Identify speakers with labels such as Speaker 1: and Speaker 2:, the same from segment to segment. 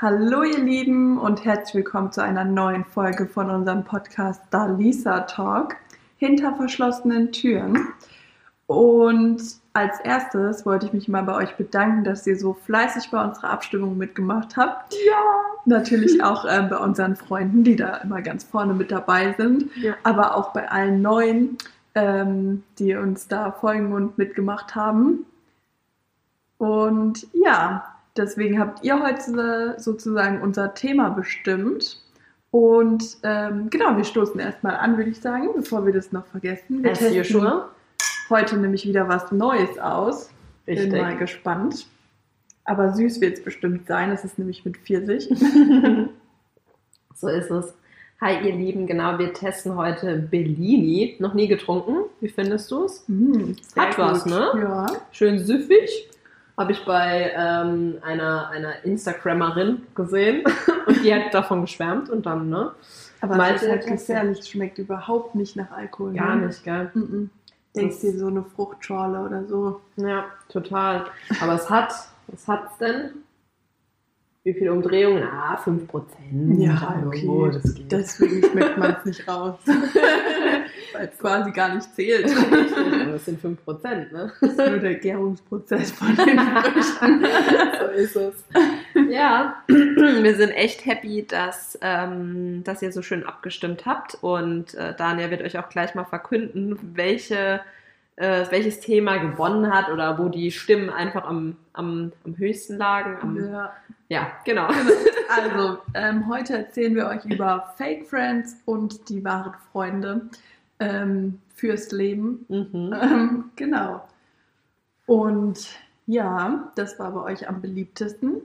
Speaker 1: Hallo ihr Lieben und herzlich willkommen zu einer neuen Folge von unserem Podcast Dalisa Talk hinter verschlossenen Türen. Und als erstes wollte ich mich mal bei euch bedanken, dass ihr so fleißig bei unserer Abstimmung mitgemacht habt.
Speaker 2: Ja.
Speaker 1: Natürlich auch äh, bei unseren Freunden, die da immer ganz vorne mit dabei sind,
Speaker 2: Ja.
Speaker 1: aber auch bei allen Neuen, ähm, die uns da folgen und mitgemacht haben. Und ja, deswegen habt ihr heute sozusagen unser Thema bestimmt. Und ähm, genau, wir stoßen erstmal an, würde ich sagen, bevor wir das noch vergessen. Wir
Speaker 2: As
Speaker 1: testen
Speaker 2: usual.
Speaker 1: heute nämlich wieder was Neues aus. Bin
Speaker 2: Richtig.
Speaker 1: mal gespannt. Aber süß wird es bestimmt sein. Es ist nämlich mit Pfirsich.
Speaker 2: So ist es. Hi ihr Lieben, genau, wir testen heute Bellini. Noch nie getrunken. Wie findest du es?
Speaker 1: Mm,
Speaker 2: Hat was,
Speaker 1: gut.
Speaker 2: ne?
Speaker 1: Ja.
Speaker 2: Schön süffig. Habe ich bei ähm, einer, einer Instagrammerin gesehen und die hat davon geschwärmt und dann, ne?
Speaker 1: Aber
Speaker 2: Malte
Speaker 1: es ist halt gefährlich. Es schmeckt überhaupt nicht nach Alkohol.
Speaker 2: Gar
Speaker 1: ne?
Speaker 2: nicht, gell?
Speaker 1: Mhm. Denkst
Speaker 2: Das-
Speaker 1: dir so eine Fruchtschorle oder so.
Speaker 2: Ja, total. Aber es hat, was hat's denn? Wie viele Umdrehungen? Ah, 5 Prozent.
Speaker 1: Ja, okay.
Speaker 2: das geht.
Speaker 1: Deswegen schmeckt man es nicht raus. Weil es quasi gar nicht zählt.
Speaker 2: Aber das sind 5 Prozent, ne?
Speaker 1: Das ist nur der Gärungsprozess von den Früchten.
Speaker 2: so ist es. Ja, wir sind echt happy, dass, ähm, dass ihr so schön abgestimmt habt. Und äh, Daniel wird euch auch gleich mal verkünden, welche, äh, welches Thema gewonnen hat oder wo die Stimmen einfach am, am, am höchsten lagen. Am,
Speaker 1: Ja.
Speaker 2: ja, genau.
Speaker 1: Also, ähm, heute erzählen wir euch über Fake Friends und die wahren Freunde ähm, fürs Leben.
Speaker 2: Mhm.
Speaker 1: Ähm, genau. Und ja, das war bei euch am beliebtesten.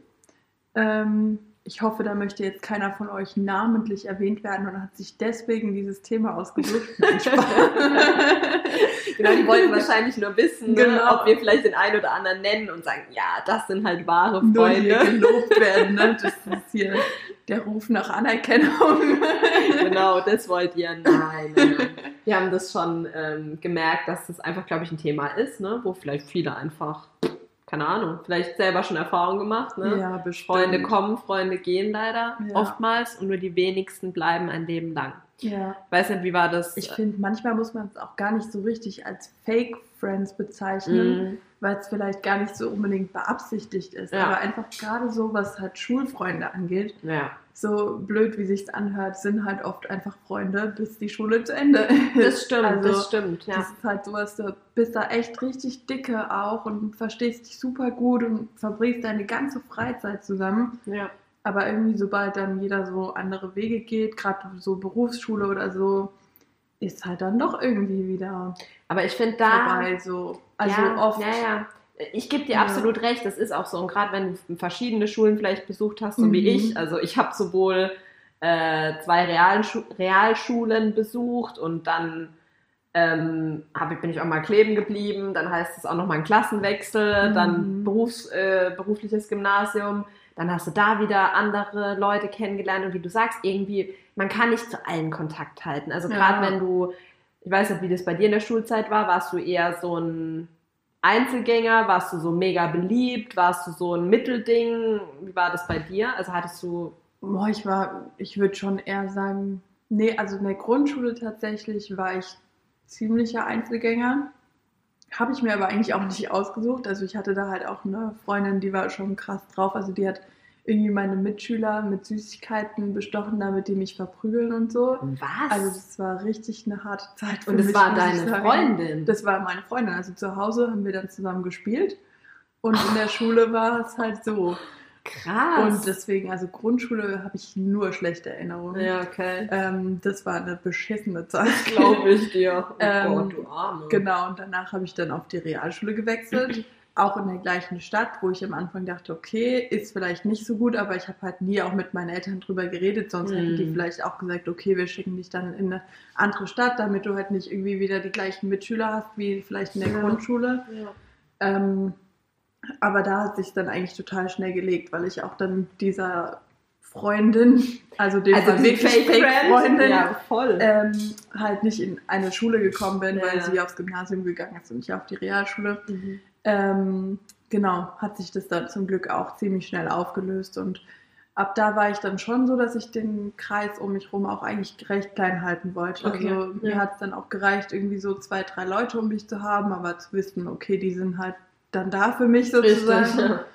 Speaker 1: Ähm, ich hoffe, da möchte jetzt keiner von euch namentlich erwähnt werden und hat sich deswegen dieses Thema ausgesucht.
Speaker 2: Genau, die wollten wahrscheinlich nur wissen, ne,
Speaker 1: Genau.
Speaker 2: ob wir vielleicht den einen oder anderen nennen und sagen, ja, das sind halt wahre
Speaker 1: Nur hier
Speaker 2: Freunde.
Speaker 1: gelobt werden. Ne? Das ist hier der Ruf nach Anerkennung.
Speaker 2: genau, das wollt ihr. Nein, nein, nein. Wir haben das schon ähm, gemerkt, dass das einfach, glaube ich, ein Thema ist, ne, wo vielleicht viele einfach, keine Ahnung, vielleicht selber schon Erfahrung gemacht. Ne?
Speaker 1: Ja, bestimmt.
Speaker 2: Freunde kommen, Freunde gehen leider
Speaker 1: Ja.
Speaker 2: oftmals und nur die wenigsten bleiben ein Leben lang.
Speaker 1: Ja.
Speaker 2: Weiß nicht, wie war das?
Speaker 1: Ich finde, manchmal muss man es auch gar nicht so richtig als Fake Friends bezeichnen,
Speaker 2: Mm,
Speaker 1: weil es vielleicht gar nicht so unbedingt beabsichtigt ist.
Speaker 2: Ja.
Speaker 1: Aber einfach gerade so, was halt Schulfreunde angeht,
Speaker 2: ja,
Speaker 1: so blöd wie sich's anhört, sind halt oft einfach Freunde, bis die Schule zu Ende ist.
Speaker 2: das stimmt,
Speaker 1: Also,
Speaker 2: das stimmt, ja.
Speaker 1: Das ist halt sowas, du bist da echt richtig dicke auch und verstehst dich super gut und verbringst deine ganze Freizeit zusammen.
Speaker 2: ja.
Speaker 1: Aber irgendwie, sobald dann jeder so andere Wege geht, gerade so Berufsschule oder so, ist halt dann doch irgendwie wieder
Speaker 2: Aber ich finde da.
Speaker 1: vorbei. So. Also
Speaker 2: ja,
Speaker 1: oft.
Speaker 2: Ja, ja. Ich gebe dir
Speaker 1: Ja.
Speaker 2: absolut recht, das ist auch so. Und gerade wenn du verschiedene Schulen vielleicht besucht hast, so wie
Speaker 1: Mhm.
Speaker 2: ich, also ich habe sowohl äh, zwei Realschu Realschulen besucht und dann ähm, hab, bin ich auch mal kleben geblieben, dann heißt es auch nochmal ein Klassenwechsel,
Speaker 1: Mhm.
Speaker 2: dann Berufs, äh, berufliches Gymnasium, dann hast du da wieder andere Leute kennengelernt und wie du sagst, irgendwie, man kann nicht zu allen Kontakt halten. Also
Speaker 1: Ja.
Speaker 2: gerade wenn du, ich weiß nicht, wie das bei dir in der Schulzeit war, warst du eher so ein Einzelgänger, warst du so mega beliebt, warst du so ein Mittelding, wie war das bei dir? Also hattest du,
Speaker 1: Boah, ich war, ich würde schon eher sagen, nee, also in der Grundschule tatsächlich war ich ziemlicher Einzelgänger. Habe ich mir aber eigentlich auch nicht ausgesucht. Also ich hatte da halt auch eine Freundin, die war schon krass drauf. Also die hat irgendwie meine Mitschüler mit Süßigkeiten bestochen, damit die mich verprügeln und so.
Speaker 2: was?
Speaker 1: Also das war richtig eine harte Zeit. für
Speaker 2: und es
Speaker 1: mich,
Speaker 2: war deine. Freundin.
Speaker 1: Das war meine Freundin. Also zu Hause haben wir dann zusammen gespielt. Und in der Schule war es halt so.
Speaker 2: Krass.
Speaker 1: Und deswegen, also Grundschule habe ich nur schlechte Erinnerungen.
Speaker 2: ja, okay.
Speaker 1: Ähm, das war eine beschissene Zeit.
Speaker 2: Glaube ich dir. Oh
Speaker 1: Ähm,
Speaker 2: Gott, du Arme.
Speaker 1: Genau, und danach habe ich dann auf die Realschule gewechselt. Auch in der gleichen Stadt, wo ich am Anfang dachte, okay, ist vielleicht nicht so gut, aber ich habe halt nie auch mit meinen Eltern drüber geredet, sonst hätten die
Speaker 2: Mhm.
Speaker 1: vielleicht auch gesagt, okay, wir schicken dich dann in eine andere Stadt, damit du halt nicht irgendwie wieder die gleichen Mitschüler hast wie vielleicht in der
Speaker 2: Ja.
Speaker 1: Grundschule.
Speaker 2: Ja.
Speaker 1: Ähm, aber da hat sich dann eigentlich total schnell gelegt, weil ich auch dann dieser Freundin, also dem
Speaker 2: Also
Speaker 1: war
Speaker 2: die
Speaker 1: wirklich Fake-Freundin,
Speaker 2: Ja, voll.
Speaker 1: ähm, halt nicht in eine Schule gekommen bin,
Speaker 2: Ja.
Speaker 1: weil sie aufs Gymnasium gegangen ist und nicht auf die Realschule.
Speaker 2: Mhm.
Speaker 1: Ähm, genau, hat sich das dann zum Glück auch ziemlich schnell aufgelöst und ab da war ich dann schon so, dass ich den Kreis um mich herum auch eigentlich recht klein halten wollte.
Speaker 2: Okay,
Speaker 1: Also mir
Speaker 2: ja.
Speaker 1: hat es dann auch gereicht, irgendwie so zwei, drei Leute um mich zu haben, aber zu wissen, okay, die sind halt dann da für mich sozusagen.
Speaker 2: ja.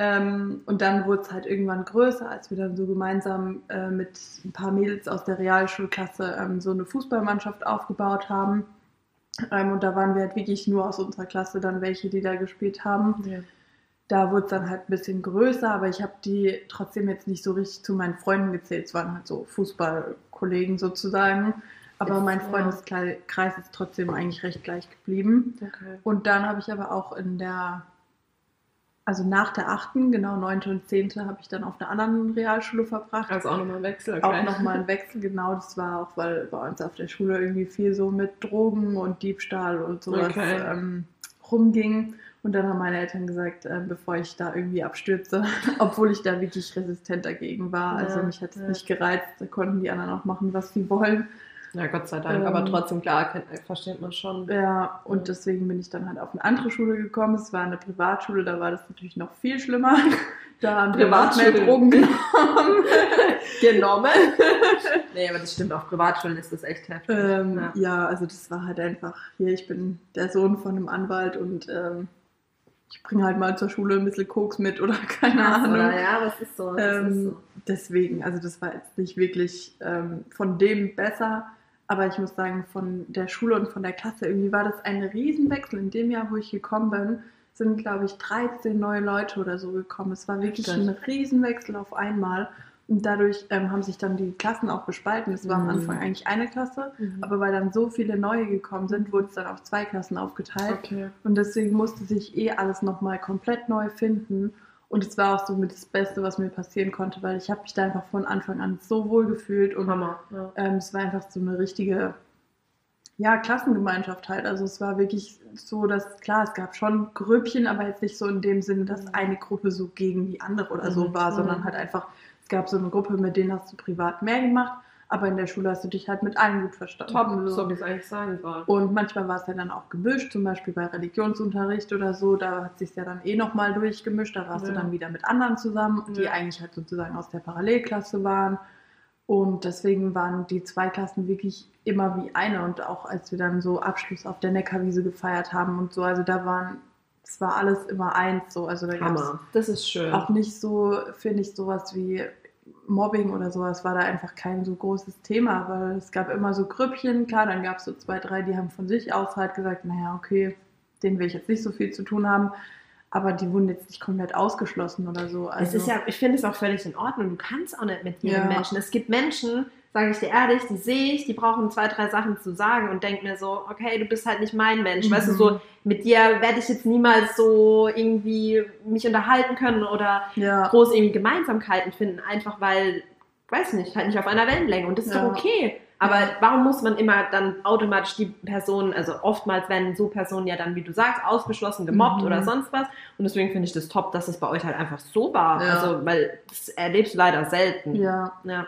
Speaker 1: Ähm, und dann wurde es halt irgendwann größer, als wir dann so gemeinsam äh, mit ein paar Mädels aus der Realschulklasse ähm, so eine Fußballmannschaft aufgebaut haben. Ähm, und da waren wir halt wirklich nur aus unserer Klasse dann welche, die da gespielt haben.
Speaker 2: Ja.
Speaker 1: Da wurde es dann halt ein bisschen größer, aber ich habe die trotzdem jetzt nicht so richtig zu meinen Freunden gezählt. Es waren halt so Fußballkollegen sozusagen. Aber mein. Freundeskreis ist trotzdem eigentlich recht gleich geblieben.
Speaker 2: Okay.
Speaker 1: Und dann habe ich aber auch in der, also nach der achten, genau neunte und zehnte, habe ich dann auf einer anderen Realschule verbracht.
Speaker 2: Also auch nochmal ein Wechsel.
Speaker 1: Auch nochmal ein Wechsel, genau. Das war auch, weil bei uns auf der Schule irgendwie viel so mit Drogen und Diebstahl und sowas
Speaker 2: Okay.
Speaker 1: ähm, rumging. Und dann haben meine Eltern gesagt, äh, bevor ich da irgendwie abstürze, obwohl ich da wirklich resistent dagegen war. Also
Speaker 2: Ja,
Speaker 1: mich hat es
Speaker 2: ja.
Speaker 1: nicht gereizt. Da konnten die anderen auch machen, was sie wollen.
Speaker 2: Ja, Gott sei Dank.
Speaker 1: Ähm,
Speaker 2: aber trotzdem, klar, kennt, versteht man schon.
Speaker 1: Ja, und
Speaker 2: Ja.
Speaker 1: deswegen bin ich dann halt auf eine andere Schule gekommen. Es war eine Privatschule, da war das natürlich noch viel schlimmer. Da haben wir
Speaker 2: Privatschule.
Speaker 1: Drogen genommen.
Speaker 2: Genommen. nee, aber das stimmt, auf Privatschulen ist das echt heftig.
Speaker 1: Ähm,
Speaker 2: ja.
Speaker 1: ja. also das war halt einfach, hier, ich bin der Sohn von einem Anwalt und ähm, ich bringe halt mal zur Schule ein bisschen Koks mit oder keine
Speaker 2: Krass,
Speaker 1: Ahnung.
Speaker 2: oder? Ja, das ist so. Das ist
Speaker 1: Ähm,
Speaker 2: so.
Speaker 1: deswegen, also das war jetzt nicht wirklich ähm, von dem besser, aber ich muss sagen, von der Schule und von der Klasse, irgendwie war das ein Riesenwechsel. In dem Jahr, wo ich gekommen bin, sind, glaube ich, 13 neue Leute oder so gekommen. Es war wirklich ein Riesenwechsel auf einmal. Und dadurch ähm, haben sich dann die Klassen auch gespalten. Es war am
Speaker 2: Mhm.
Speaker 1: Anfang eigentlich eine Klasse,
Speaker 2: Mhm.
Speaker 1: aber weil dann so viele neue gekommen sind, wurde es dann auf zwei Klassen aufgeteilt.
Speaker 2: Okay.
Speaker 1: Und deswegen musste sich eh alles nochmal komplett neu finden. Und es war auch so mit das Beste, was mir passieren konnte, weil ich habe mich da einfach von Anfang an so wohl gefühlt und
Speaker 2: Hammer. Ja.
Speaker 1: ähm, es war einfach so eine richtige, ja, Klassengemeinschaft halt. Also es war wirklich so, dass, klar, es gab schon Grüppchen, aber jetzt nicht so in dem Sinne, dass
Speaker 2: Mhm.
Speaker 1: eine Gruppe so gegen die andere oder so
Speaker 2: Mhm.
Speaker 1: war,
Speaker 2: Mhm.
Speaker 1: sondern halt einfach, es gab so eine Gruppe, mit denen hast du privat mehr gemacht, aber in der Schule hast du dich halt mit allen gut verstanden.
Speaker 2: Top,
Speaker 1: So.
Speaker 2: so wie es eigentlich sein soll.
Speaker 1: Und manchmal war es ja dann auch gemischt, zum Beispiel bei Religionsunterricht oder so, da hat sich ja dann eh nochmal durchgemischt, da warst
Speaker 2: Ja.
Speaker 1: du dann wieder mit anderen zusammen, die
Speaker 2: Ja.
Speaker 1: eigentlich halt sozusagen aus der Parallelklasse waren. Und deswegen waren die zwei Klassen wirklich immer wie eine. Und auch als wir dann so Abschluss auf der Neckarwiese gefeiert haben und so, also da waren, es war alles immer eins so. Also da gab es
Speaker 2: Hammer. Das ist schön.
Speaker 1: auch nicht so, finde ich, sowas wie Mobbing oder sowas war da einfach kein so großes Thema, weil es gab immer so Grüppchen, klar, dann gab es so zwei, drei, die haben von sich aus halt gesagt, naja, okay, denen will ich jetzt nicht so viel zu tun haben, aber die wurden jetzt nicht komplett ausgeschlossen oder so. Also,
Speaker 2: es ist ja, ich finde es auch völlig in Ordnung. Du kannst auch nicht mit jedem
Speaker 1: Ja.
Speaker 2: Menschen. Es gibt Menschen, sage ich dir ehrlich, die sehe ich, die brauchen zwei, drei Sachen zu sagen und denke mir so, okay, du bist halt nicht mein Mensch.
Speaker 1: Mhm.
Speaker 2: Weißt du, so mit dir werde ich jetzt niemals so irgendwie mich unterhalten können oder
Speaker 1: ja,
Speaker 2: groß irgendwie Gemeinsamkeiten finden, einfach weil, weiß nicht, halt nicht auf einer Wellenlänge. Und das ist
Speaker 1: Ja.
Speaker 2: doch okay. Aber warum muss man immer dann automatisch die Person, also oftmals werden so Personen ja dann, wie du sagst, ausgeschlossen, gemobbt
Speaker 1: Mhm.
Speaker 2: oder sonst was. Und deswegen finde ich das top, dass es bei euch halt einfach so war.
Speaker 1: Ja.
Speaker 2: Also, weil das erlebst du leider selten.
Speaker 1: ja,
Speaker 2: Ja.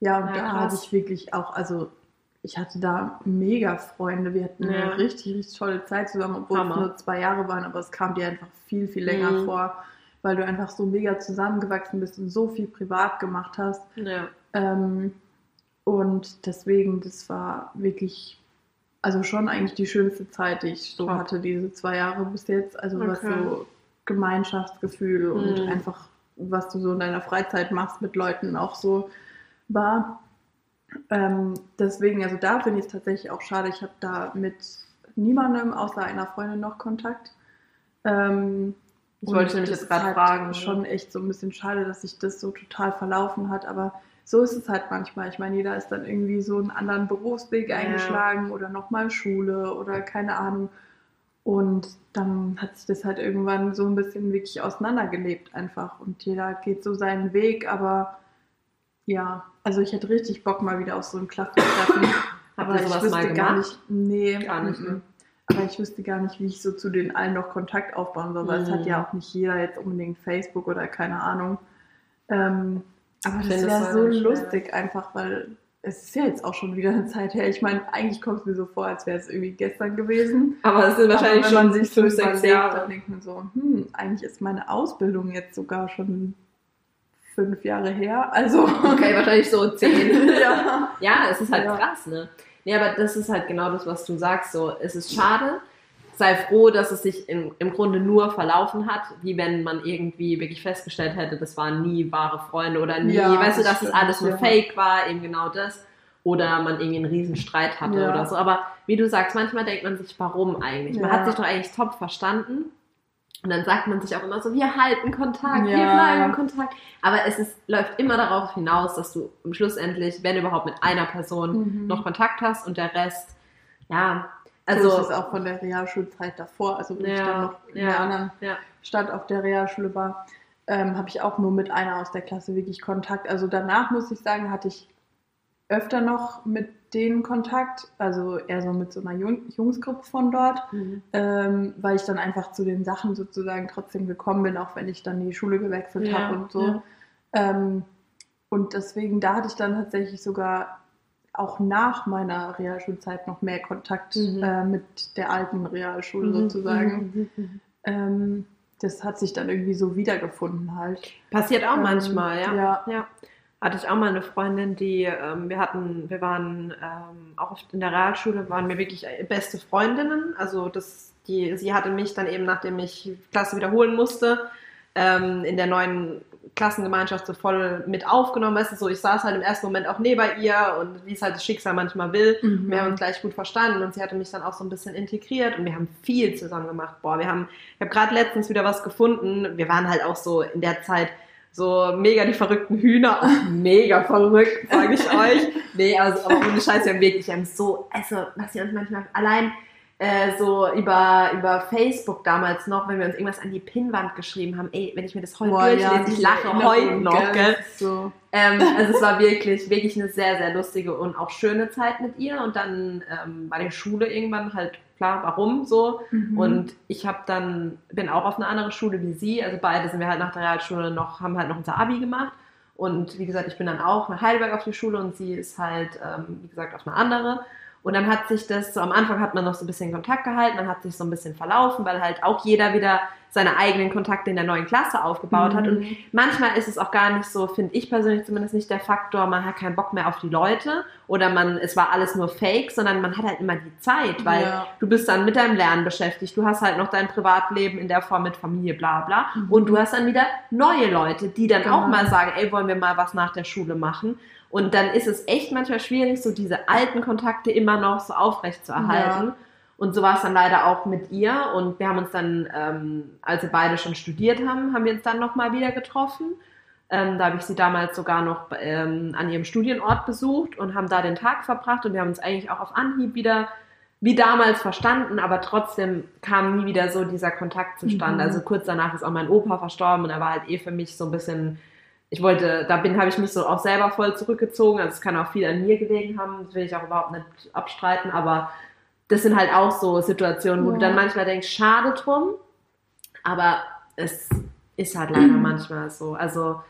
Speaker 1: Ja, und
Speaker 2: Ja,
Speaker 1: da hatte ich wirklich auch, also ich hatte da mega Freunde, wir hatten
Speaker 2: Ja.
Speaker 1: eine richtig, richtig tolle Zeit zusammen, obwohl
Speaker 2: Hammer.
Speaker 1: es nur zwei Jahre waren, aber es kam dir einfach viel, viel länger
Speaker 2: Mhm.
Speaker 1: vor, weil du einfach so mega zusammengewachsen bist und so viel privat gemacht hast.
Speaker 2: ja.
Speaker 1: Ähm, und deswegen, das war wirklich, also schon eigentlich die schönste Zeit, die ich so
Speaker 2: Top.
Speaker 1: hatte, diese zwei Jahre bis jetzt. Also was
Speaker 2: Okay.
Speaker 1: so Gemeinschaftsgefühl und
Speaker 2: Mhm.
Speaker 1: einfach, was du so in deiner Freizeit machst mit Leuten auch so war. Ähm, deswegen, also da finde ich es tatsächlich auch schade. Ich habe da mit niemandem außer einer Freundin noch Kontakt. Ähm,
Speaker 2: Das wollte ich nämlich
Speaker 1: das
Speaker 2: jetzt gerade
Speaker 1: halt
Speaker 2: fragen.
Speaker 1: Schon echt so ein bisschen schade, dass sich das so total verlaufen hat, aber so ist es halt manchmal. Ich meine, jeder ist dann irgendwie so einen anderen Berufsweg
Speaker 2: Ja.
Speaker 1: eingeschlagen oder nochmal Schule oder keine Ahnung. Und dann hat sich das halt irgendwann so ein bisschen wirklich auseinandergelebt einfach. Und jeder geht so seinen Weg, aber ja, also ich hätte richtig Bock mal wieder auf so ein Klassentreffen. Aber ich wüsste
Speaker 2: mal
Speaker 1: gar nicht, nee,
Speaker 2: Gar nicht, ne?
Speaker 1: mhm. Aber ich wüsste gar nicht, wie ich so zu den allen noch Kontakt aufbauen soll, weil es
Speaker 2: Mhm.
Speaker 1: hat ja auch nicht jeder jetzt unbedingt Facebook oder keine Ahnung. Ähm, aber
Speaker 2: Ich
Speaker 1: das wäre
Speaker 2: es
Speaker 1: so
Speaker 2: war schwer.
Speaker 1: lustig einfach, weil es ist ja jetzt auch schon wieder eine Zeit her. Ich meine, eigentlich kommt es mir so vor, als wäre es irgendwie gestern gewesen.
Speaker 2: Aber es sind wahrscheinlich schon
Speaker 1: sich so
Speaker 2: fünf, sechs Jahre.
Speaker 1: dann denkt man so, hm, eigentlich ist meine Ausbildung jetzt sogar schon fünf Jahre her. Also.
Speaker 2: Okay, wahrscheinlich so zehn.
Speaker 1: ja.
Speaker 2: ja, es ist halt
Speaker 1: Ja.
Speaker 2: krass, ne? Nee, aber das ist halt genau das, was du sagst. So, es ist schade. Sei froh, dass es sich im, im Grunde nur verlaufen hat, wie wenn man irgendwie wirklich festgestellt hätte, das waren nie wahre Freunde oder nie,
Speaker 1: Ja,
Speaker 2: weißt du,
Speaker 1: das
Speaker 2: dass es alles nur. Fake war, eben genau das. Oder man irgendwie einen riesen Streit hatte oder so. Aber wie du sagst, manchmal denkt man sich, warum eigentlich? Man hat sich doch eigentlich top verstanden. Und dann sagt man sich auch immer so, wir halten Kontakt, wir
Speaker 1: Ja.
Speaker 2: bleiben in Kontakt. Aber es ist, läuft immer darauf hinaus, dass du im Schlussendlich, wenn überhaupt mit einer Person
Speaker 1: Mhm.
Speaker 2: noch Kontakt hast und der Rest, ja,
Speaker 1: Also so ist es auch von der Realschulzeit davor, also ich
Speaker 2: Ja,
Speaker 1: dann noch in
Speaker 2: ja,
Speaker 1: der anderen. Stadt auf der Realschule war, ähm, habe ich auch nur mit einer aus der Klasse wirklich Kontakt. Also danach muss ich sagen, hatte ich öfter noch mit denen Kontakt, also eher so mit so einer Jung Jungsgruppe von dort,
Speaker 2: Mhm.
Speaker 1: ähm, weil ich dann einfach zu den Sachen sozusagen trotzdem gekommen bin, auch wenn ich dann die Schule gewechselt
Speaker 2: Ja,
Speaker 1: habe und so.
Speaker 2: ja.
Speaker 1: Ähm, und deswegen, da hatte ich dann tatsächlich sogar auch nach meiner Realschulzeit noch mehr Kontakt
Speaker 2: Mhm.
Speaker 1: äh, mit der alten Realschule
Speaker 2: Mhm,
Speaker 1: sozusagen.
Speaker 2: mhm, mhm.
Speaker 1: Ähm, das hat sich dann irgendwie so wiedergefunden halt.
Speaker 2: Passiert auch
Speaker 1: Ähm,
Speaker 2: manchmal, ja.
Speaker 1: ja.
Speaker 2: ja. Hatte ich auch mal eine Freundin, die, ähm, wir hatten, wir waren ähm, auch oft in der Realschule, waren wir wirklich äh, beste Freundinnen. Also das, die, sie hatte mich dann eben, nachdem ich Klasse wiederholen musste, ähm, in der neuen Klassengemeinschaft so voll mit aufgenommen. Weißt du, so, ich saß halt im ersten Moment auch neben ihr und wie es halt das Schicksal manchmal will.
Speaker 1: Mhm.
Speaker 2: Wir haben uns gleich gut verstanden und sie hatte mich dann auch so ein bisschen integriert und wir haben viel zusammen gemacht. Boah, wir haben, ich habe gerade letztens wieder was gefunden. Wir waren halt auch so in der Zeit so mega die verrückten Hühner, auch mega verrückt, sage ich euch. Nee, also aber ohne Scheiß, wir haben wirklich, wir haben so, also was wir uns manchmal allein äh, so über, über Facebook damals noch, wenn wir uns irgendwas an die Pinnwand geschrieben haben, ey, wenn ich mir das heute
Speaker 1: Boah,
Speaker 2: durchlese,
Speaker 1: ja,
Speaker 2: ich lache heute noch, gell?
Speaker 1: So.
Speaker 2: Ähm, also es war wirklich, wirklich eine sehr, sehr lustige und auch schöne Zeit mit ihr. Und dann ähm, bei der Schule irgendwann halt klar, warum so.
Speaker 1: Mhm.
Speaker 2: Und ich habe dann, bin auch auf eine andere Schule wie sie. Also beide sind wir halt nach der Realschule noch, haben halt noch unser Abi gemacht. Und wie gesagt, ich bin dann auch nach Heidelberg auf die Schule und sie ist halt, ähm, wie gesagt, auf eine andere. Und dann hat sich das, so am Anfang hat man noch so ein bisschen Kontakt gehalten, dann hat sich so ein bisschen verlaufen, weil halt auch jeder wieder seine eigenen Kontakte in der neuen Klasse aufgebaut hat. Und
Speaker 1: Mhm.
Speaker 2: manchmal ist es auch gar nicht so, finde ich persönlich zumindest nicht der Faktor, man hat keinen Bock mehr auf die Leute oder man, es war alles nur Fake, sondern man hat halt immer die Zeit, weil
Speaker 1: Ja.
Speaker 2: du bist dann mit deinem Lernen beschäftigt, du hast halt noch dein Privatleben in der Form mit Familie, bla bla.
Speaker 1: Mhm.
Speaker 2: Und du hast dann wieder neue Leute, die dann
Speaker 1: Genau.
Speaker 2: auch mal sagen, ey, wollen wir mal was nach der Schule machen? Und dann ist es echt manchmal schwierig, so diese alten Kontakte immer noch so aufrecht zu erhalten.
Speaker 1: Ja.
Speaker 2: Und so war es dann leider auch mit ihr. Und wir haben uns dann, ähm, als wir beide schon studiert haben, haben wir uns dann nochmal wieder getroffen. Ähm, da habe ich sie damals sogar noch ähm, an ihrem Studienort besucht und haben da den Tag verbracht. Und wir haben uns eigentlich auch auf Anhieb wieder wie damals verstanden, aber trotzdem kam nie wieder so dieser Kontakt zustande.
Speaker 1: Mhm.
Speaker 2: Also kurz danach ist auch mein Opa verstorben und er war halt eh für mich so ein bisschen, ich wollte, da bin, habe ich mich so auch selber voll zurückgezogen. Also es kann auch viel an mir gelegen haben, das will ich auch überhaupt nicht abstreiten, aber das sind halt auch so Situationen, wo
Speaker 1: Ja.
Speaker 2: du dann manchmal denkst, schade drum, aber es ist halt leider manchmal so. Also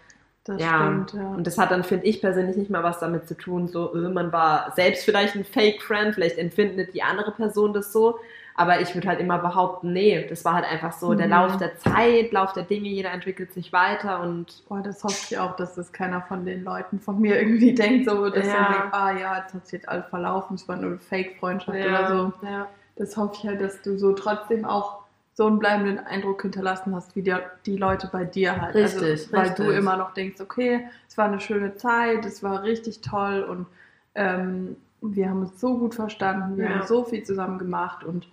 Speaker 1: Das
Speaker 2: ja,
Speaker 1: stimmt, ja.
Speaker 2: und das hat dann, finde ich persönlich, nicht mal was damit zu tun, so, äh, man war selbst vielleicht ein Fake-Friend, vielleicht empfindet die andere Person das so, aber ich würde halt immer behaupten, nee, das war halt einfach so der
Speaker 1: Mhm.
Speaker 2: Lauf der Zeit, Lauf der Dinge, jeder entwickelt sich weiter und
Speaker 1: Boah, das hoffe ich auch, dass das keiner von den Leuten von mir irgendwie denkt, so, dass
Speaker 2: Ja.
Speaker 1: ja. denkt, ah ja, jetzt hat sich jetzt alles verlaufen, es war nur eine Fake-Freundschaft oder so.
Speaker 2: ja.
Speaker 1: Das hoffe ich halt, dass du so trotzdem auch so einen bleibenden Eindruck hinterlassen hast, wie die, die Leute bei dir halt.
Speaker 2: Richtig,
Speaker 1: also, weil du immer noch denkst, okay, es war eine schöne Zeit, es war richtig toll und ähm, wir haben uns so gut verstanden, wir
Speaker 2: Ja.
Speaker 1: haben so viel zusammen gemacht und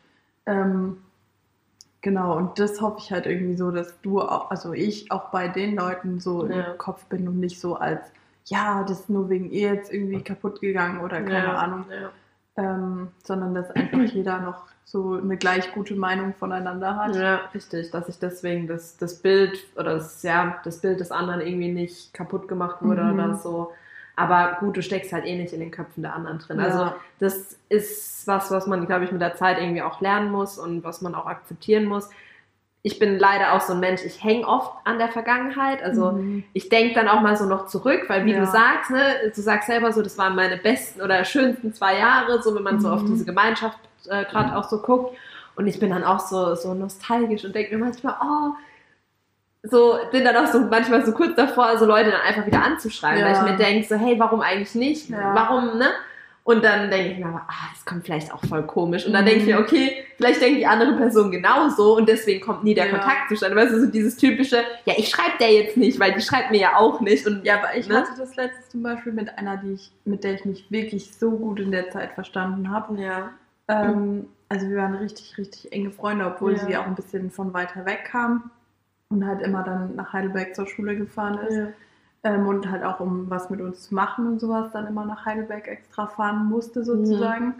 Speaker 1: ähm, genau, und das hoffe ich halt irgendwie so, dass du auch, also ich auch bei den Leuten so
Speaker 2: Ja.
Speaker 1: im Kopf bin und nicht so als, ja, das ist nur wegen ihr jetzt irgendwie kaputt gegangen oder keine
Speaker 2: ja,
Speaker 1: Ahnung
Speaker 2: Ja.
Speaker 1: ähm, sondern dass einfach jeder noch so eine gleich gute Meinung voneinander hat.
Speaker 2: Ja, richtig, dass ich deswegen das, das Bild oder das, ja, das Bild des anderen irgendwie nicht kaputt gemacht wurde
Speaker 1: Mhm.
Speaker 2: oder so. Aber gut, du steckst halt eh nicht in den Köpfen der anderen drin. Also
Speaker 1: Ja.
Speaker 2: das ist was, was man, glaube ich, mit der Zeit irgendwie auch lernen muss und was man auch akzeptieren muss. Ich bin leider auch so ein Mensch, ich hänge oft an der Vergangenheit. Also
Speaker 1: Mhm.
Speaker 2: ich denke dann auch mal so noch zurück, weil wie
Speaker 1: Ja.
Speaker 2: du sagst, ne, du sagst selber so, das waren meine besten oder schönsten zwei Jahre, so wenn man so auf
Speaker 1: Mhm.
Speaker 2: diese Gemeinschaft äh, gerade auch so guckt. Und ich bin dann auch so, so nostalgisch und denke mir manchmal, oh, so, bin dann auch so manchmal so kurz davor, so Leute dann einfach wieder anzuschreiben,
Speaker 1: Ja.
Speaker 2: weil ich mir denke, so, hey, warum eigentlich nicht?
Speaker 1: Ja.
Speaker 2: Warum, ne? Und dann denke ich mir aber, ah, das kommt vielleicht auch voll komisch. Und dann
Speaker 1: Mhm.
Speaker 2: denke ich mir, okay, vielleicht denkt die andere Person genauso und deswegen kommt nie der
Speaker 1: Ja.
Speaker 2: Kontakt zustande. Weißt du, so dieses typische, ja, ich schreibe der jetzt nicht, weil die schreibt mir ja auch nicht. Und
Speaker 1: Ja, aber ich
Speaker 2: Ne?
Speaker 1: hatte das letztes zum Beispiel mit einer, die ich, mit der ich mich wirklich so gut in der Zeit verstanden habe.
Speaker 2: ja.
Speaker 1: Ähm, also wir waren richtig, richtig enge Freunde, obwohl
Speaker 2: Ja.
Speaker 1: sie auch ein bisschen von weiter weg kam und halt immer dann nach Heidelberg zur Schule gefahren ist. Ähm, und halt auch um was mit uns zu machen und sowas, dann immer nach Heidelberg extra fahren musste sozusagen.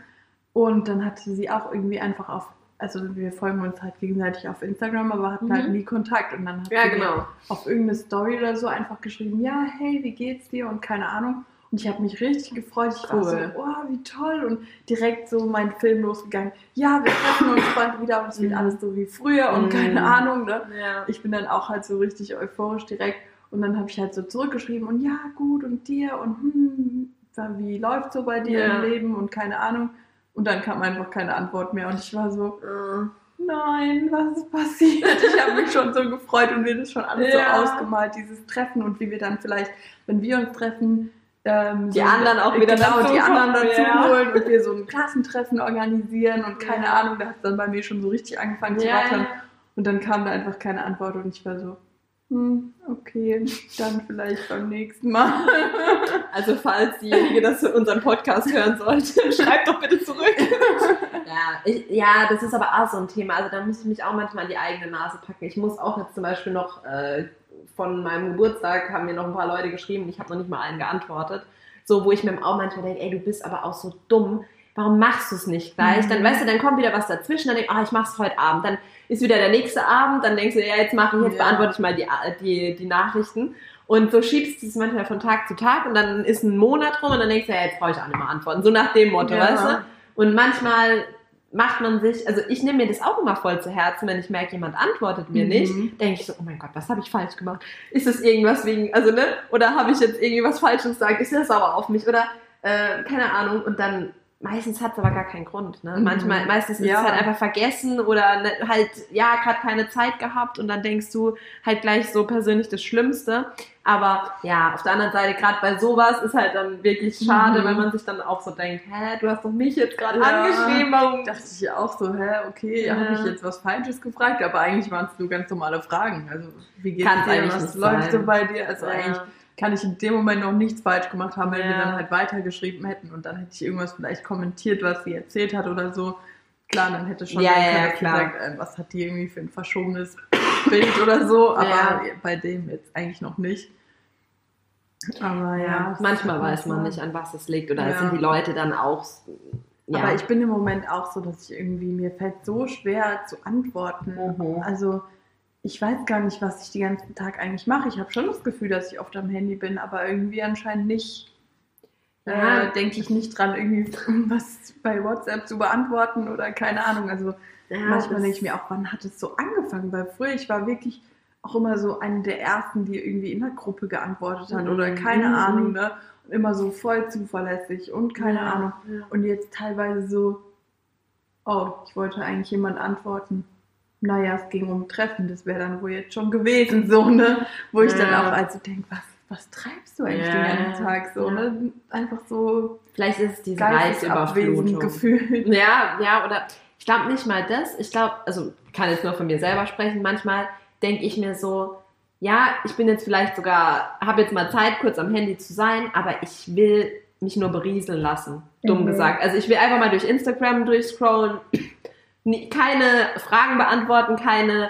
Speaker 1: Und dann hatte sie auch irgendwie einfach auf, also wir folgen uns halt gegenseitig auf Instagram, aber hatten
Speaker 2: Mhm.
Speaker 1: halt nie Kontakt. Und dann hat
Speaker 2: Ja,
Speaker 1: sie
Speaker 2: genau.
Speaker 1: auf irgendeine Story oder so einfach geschrieben, ja, hey, wie geht's dir? Und keine Ahnung. Und ich habe mich richtig gefreut. Ich war so,
Speaker 2: Cool.
Speaker 1: oh, wie toll. Und direkt so mein Film losgegangen. Ja, wir treffen uns bald wieder und es wird
Speaker 2: Mhm.
Speaker 1: alles so wie früher und
Speaker 2: Mhm.
Speaker 1: keine Ahnung. Ne?
Speaker 2: Ja.
Speaker 1: Ich bin dann auch halt so richtig euphorisch direkt. Und dann habe ich halt so zurückgeschrieben und ja, gut und dir und hm, wie läuft so bei dir
Speaker 2: Ja.
Speaker 1: im Leben und keine Ahnung. Und dann kam einfach keine Antwort mehr und ich war so, nein, was ist passiert? Ich habe mich schon so gefreut und mir das schon alles
Speaker 2: Ja.
Speaker 1: so ausgemalt, dieses Treffen und wie wir dann vielleicht, wenn wir uns treffen, ähm,
Speaker 2: Die
Speaker 1: so-
Speaker 2: anderen auch wieder
Speaker 1: genau,
Speaker 2: dazu
Speaker 1: die anderen dazu
Speaker 2: ja.
Speaker 1: holen und wir so ein Klassentreffen organisieren und keine
Speaker 2: Ja.
Speaker 1: Ahnung, da hat es dann bei mir schon so richtig angefangen zu rattern. Und dann kam da einfach keine Antwort und ich war so, hm, okay, dann vielleicht beim nächsten Mal.
Speaker 2: Also falls diejenige das unseren Podcast hören sollte, schreibt doch bitte zurück. ja, ich, ja, das ist aber auch so ein Thema. Also da muss ich mich auch manchmal an die eigene Nase packen. Ich muss auch jetzt zum Beispiel noch äh, von meinem Geburtstag haben mir noch ein paar Leute geschrieben und ich habe noch nicht mal einen geantwortet. So, wo ich mir auch manchmal denke, ey, du bist aber auch so dumm. Warum machst du es nicht gleich?
Speaker 1: Mhm.
Speaker 2: Dann weißt du, dann kommt wieder was dazwischen, dann denk ich, ah, ich mach's heute Abend. Dann ist wieder der nächste Abend, dann denkst du, ja, jetzt mache ich, jetzt
Speaker 1: Ja.
Speaker 2: beantworte ich mal die, die, die Nachrichten. Und so schiebst du es manchmal von Tag zu Tag und dann ist ein Monat rum und dann denkst du, ja, jetzt brauche ich auch nicht mehr antworten. So nach dem Motto,
Speaker 1: Ja.
Speaker 2: weißt du? Und manchmal macht man sich, also ich nehme mir das auch immer voll zu Herzen, wenn ich merke, jemand antwortet mir
Speaker 1: Mhm.
Speaker 2: nicht, denke ich so, oh mein Gott, was habe ich falsch gemacht? Ist das irgendwas wegen, also ne, oder habe ich jetzt irgendwie was Falsches gesagt? Ist der sauer auf mich? Oder äh, keine Ahnung. Und dann meistens hat es aber gar keinen Grund. Ne?
Speaker 1: Mhm.
Speaker 2: Manchmal, meistens ist
Speaker 1: Ja.
Speaker 2: es halt einfach vergessen oder ne, halt, ja, gerade keine Zeit gehabt und dann denkst du halt gleich so persönlich das Schlimmste. Aber ja, auf der anderen Seite, gerade bei sowas ist halt dann wirklich schade,
Speaker 1: Mhm.
Speaker 2: weil man sich dann auch so denkt, hä, du hast doch mich jetzt gerade
Speaker 1: Ja.
Speaker 2: angeschrieben, warum?
Speaker 1: dachte ich auch so, hä, okay,
Speaker 2: Ja.
Speaker 1: habe ich jetzt was Falsches gefragt, aber eigentlich waren es nur ganz normale Fragen. Also, wie
Speaker 2: Kann's
Speaker 1: dir,
Speaker 2: eigentlich
Speaker 1: was läuft so bei dir? Also,
Speaker 2: Ja.
Speaker 1: eigentlich kann ich in dem Moment noch nichts falsch gemacht haben, wenn wir
Speaker 2: Ja.
Speaker 1: dann halt weitergeschrieben hätten und dann hätte ich irgendwas vielleicht kommentiert, was sie erzählt hat oder so. Klar, dann hätte schon
Speaker 2: Ja, ja,
Speaker 1: gesagt, äh, was hat die irgendwie für ein verschobenes Bild oder so, aber bei dem jetzt eigentlich noch nicht. Aber ja,
Speaker 2: manchmal weiß man nicht, an was es liegt. Oder sind die Leute dann auch. Ja.
Speaker 1: Aber ich bin im Moment auch so, dass ich irgendwie, mir fällt so schwer zu antworten.
Speaker 2: Mhm.
Speaker 1: Also ich weiß gar nicht, was ich den ganzen Tag eigentlich mache. Ich habe schon das Gefühl, dass ich oft am Handy bin, aber irgendwie anscheinend nicht.
Speaker 2: Ja.
Speaker 1: Äh, denke ich nicht dran, irgendwie was bei WhatsApp zu beantworten oder keine Ahnung. Also
Speaker 2: ja,
Speaker 1: manchmal denke ich mir auch, wann hat es so angefangen? Weil früher, ich war wirklich auch immer so eine der ersten, die irgendwie in der Gruppe geantwortet hat
Speaker 2: Mhm.
Speaker 1: oder keine
Speaker 2: Mhm.
Speaker 1: Ahnung, ne? Und immer so voll zuverlässig und keine
Speaker 2: Ja.
Speaker 1: Ahnung. Und jetzt teilweise so, oh, ich wollte eigentlich jemand antworten. Naja, es ging um Treffen, das wäre dann wohl jetzt schon gewesen, so, ne? Wo ich dann
Speaker 2: Ja.
Speaker 1: auch also denke, was, was treibst du eigentlich
Speaker 2: Ja.
Speaker 1: den ganzen Tag so,
Speaker 2: Ja.
Speaker 1: ne? Einfach so
Speaker 2: Vielleicht ist es diese Reizüberflutung.
Speaker 1: gefühlt.
Speaker 2: Ja, ja, oder ich glaube nicht mal das. Ich glaube, also kann jetzt nur von mir selber sprechen. Manchmal denke ich mir so, ja, ich bin jetzt vielleicht sogar, habe jetzt mal Zeit, kurz am Handy zu sein, aber ich will mich nur berieseln lassen, dumm
Speaker 1: Mhm.
Speaker 2: gesagt. Also ich will einfach mal durch Instagram durchscrollen, keine Fragen beantworten, keine,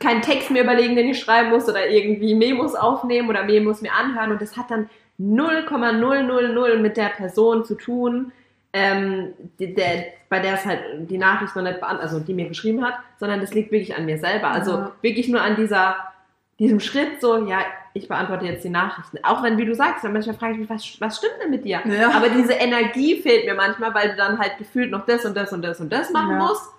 Speaker 2: keinen Text mir überlegen, den ich schreiben muss oder irgendwie Memos aufnehmen oder Memos mir anhören und das hat dann 0,000 mit der Person zu tun, ähm, die, der, bei der es halt die Nachricht noch nicht beantwortet, also die mir geschrieben hat, sondern das liegt wirklich an mir selber. Also
Speaker 1: Ja.
Speaker 2: wirklich nur an dieser, diesem Schritt so, ja, ich beantworte jetzt die Nachrichten. Auch wenn, wie du sagst, manchmal frage ich mich, was, was stimmt denn mit dir?
Speaker 1: Ja.
Speaker 2: Aber diese Energie fehlt mir manchmal, weil du dann halt gefühlt noch das und das und das und das machen
Speaker 1: Ja.
Speaker 2: musst.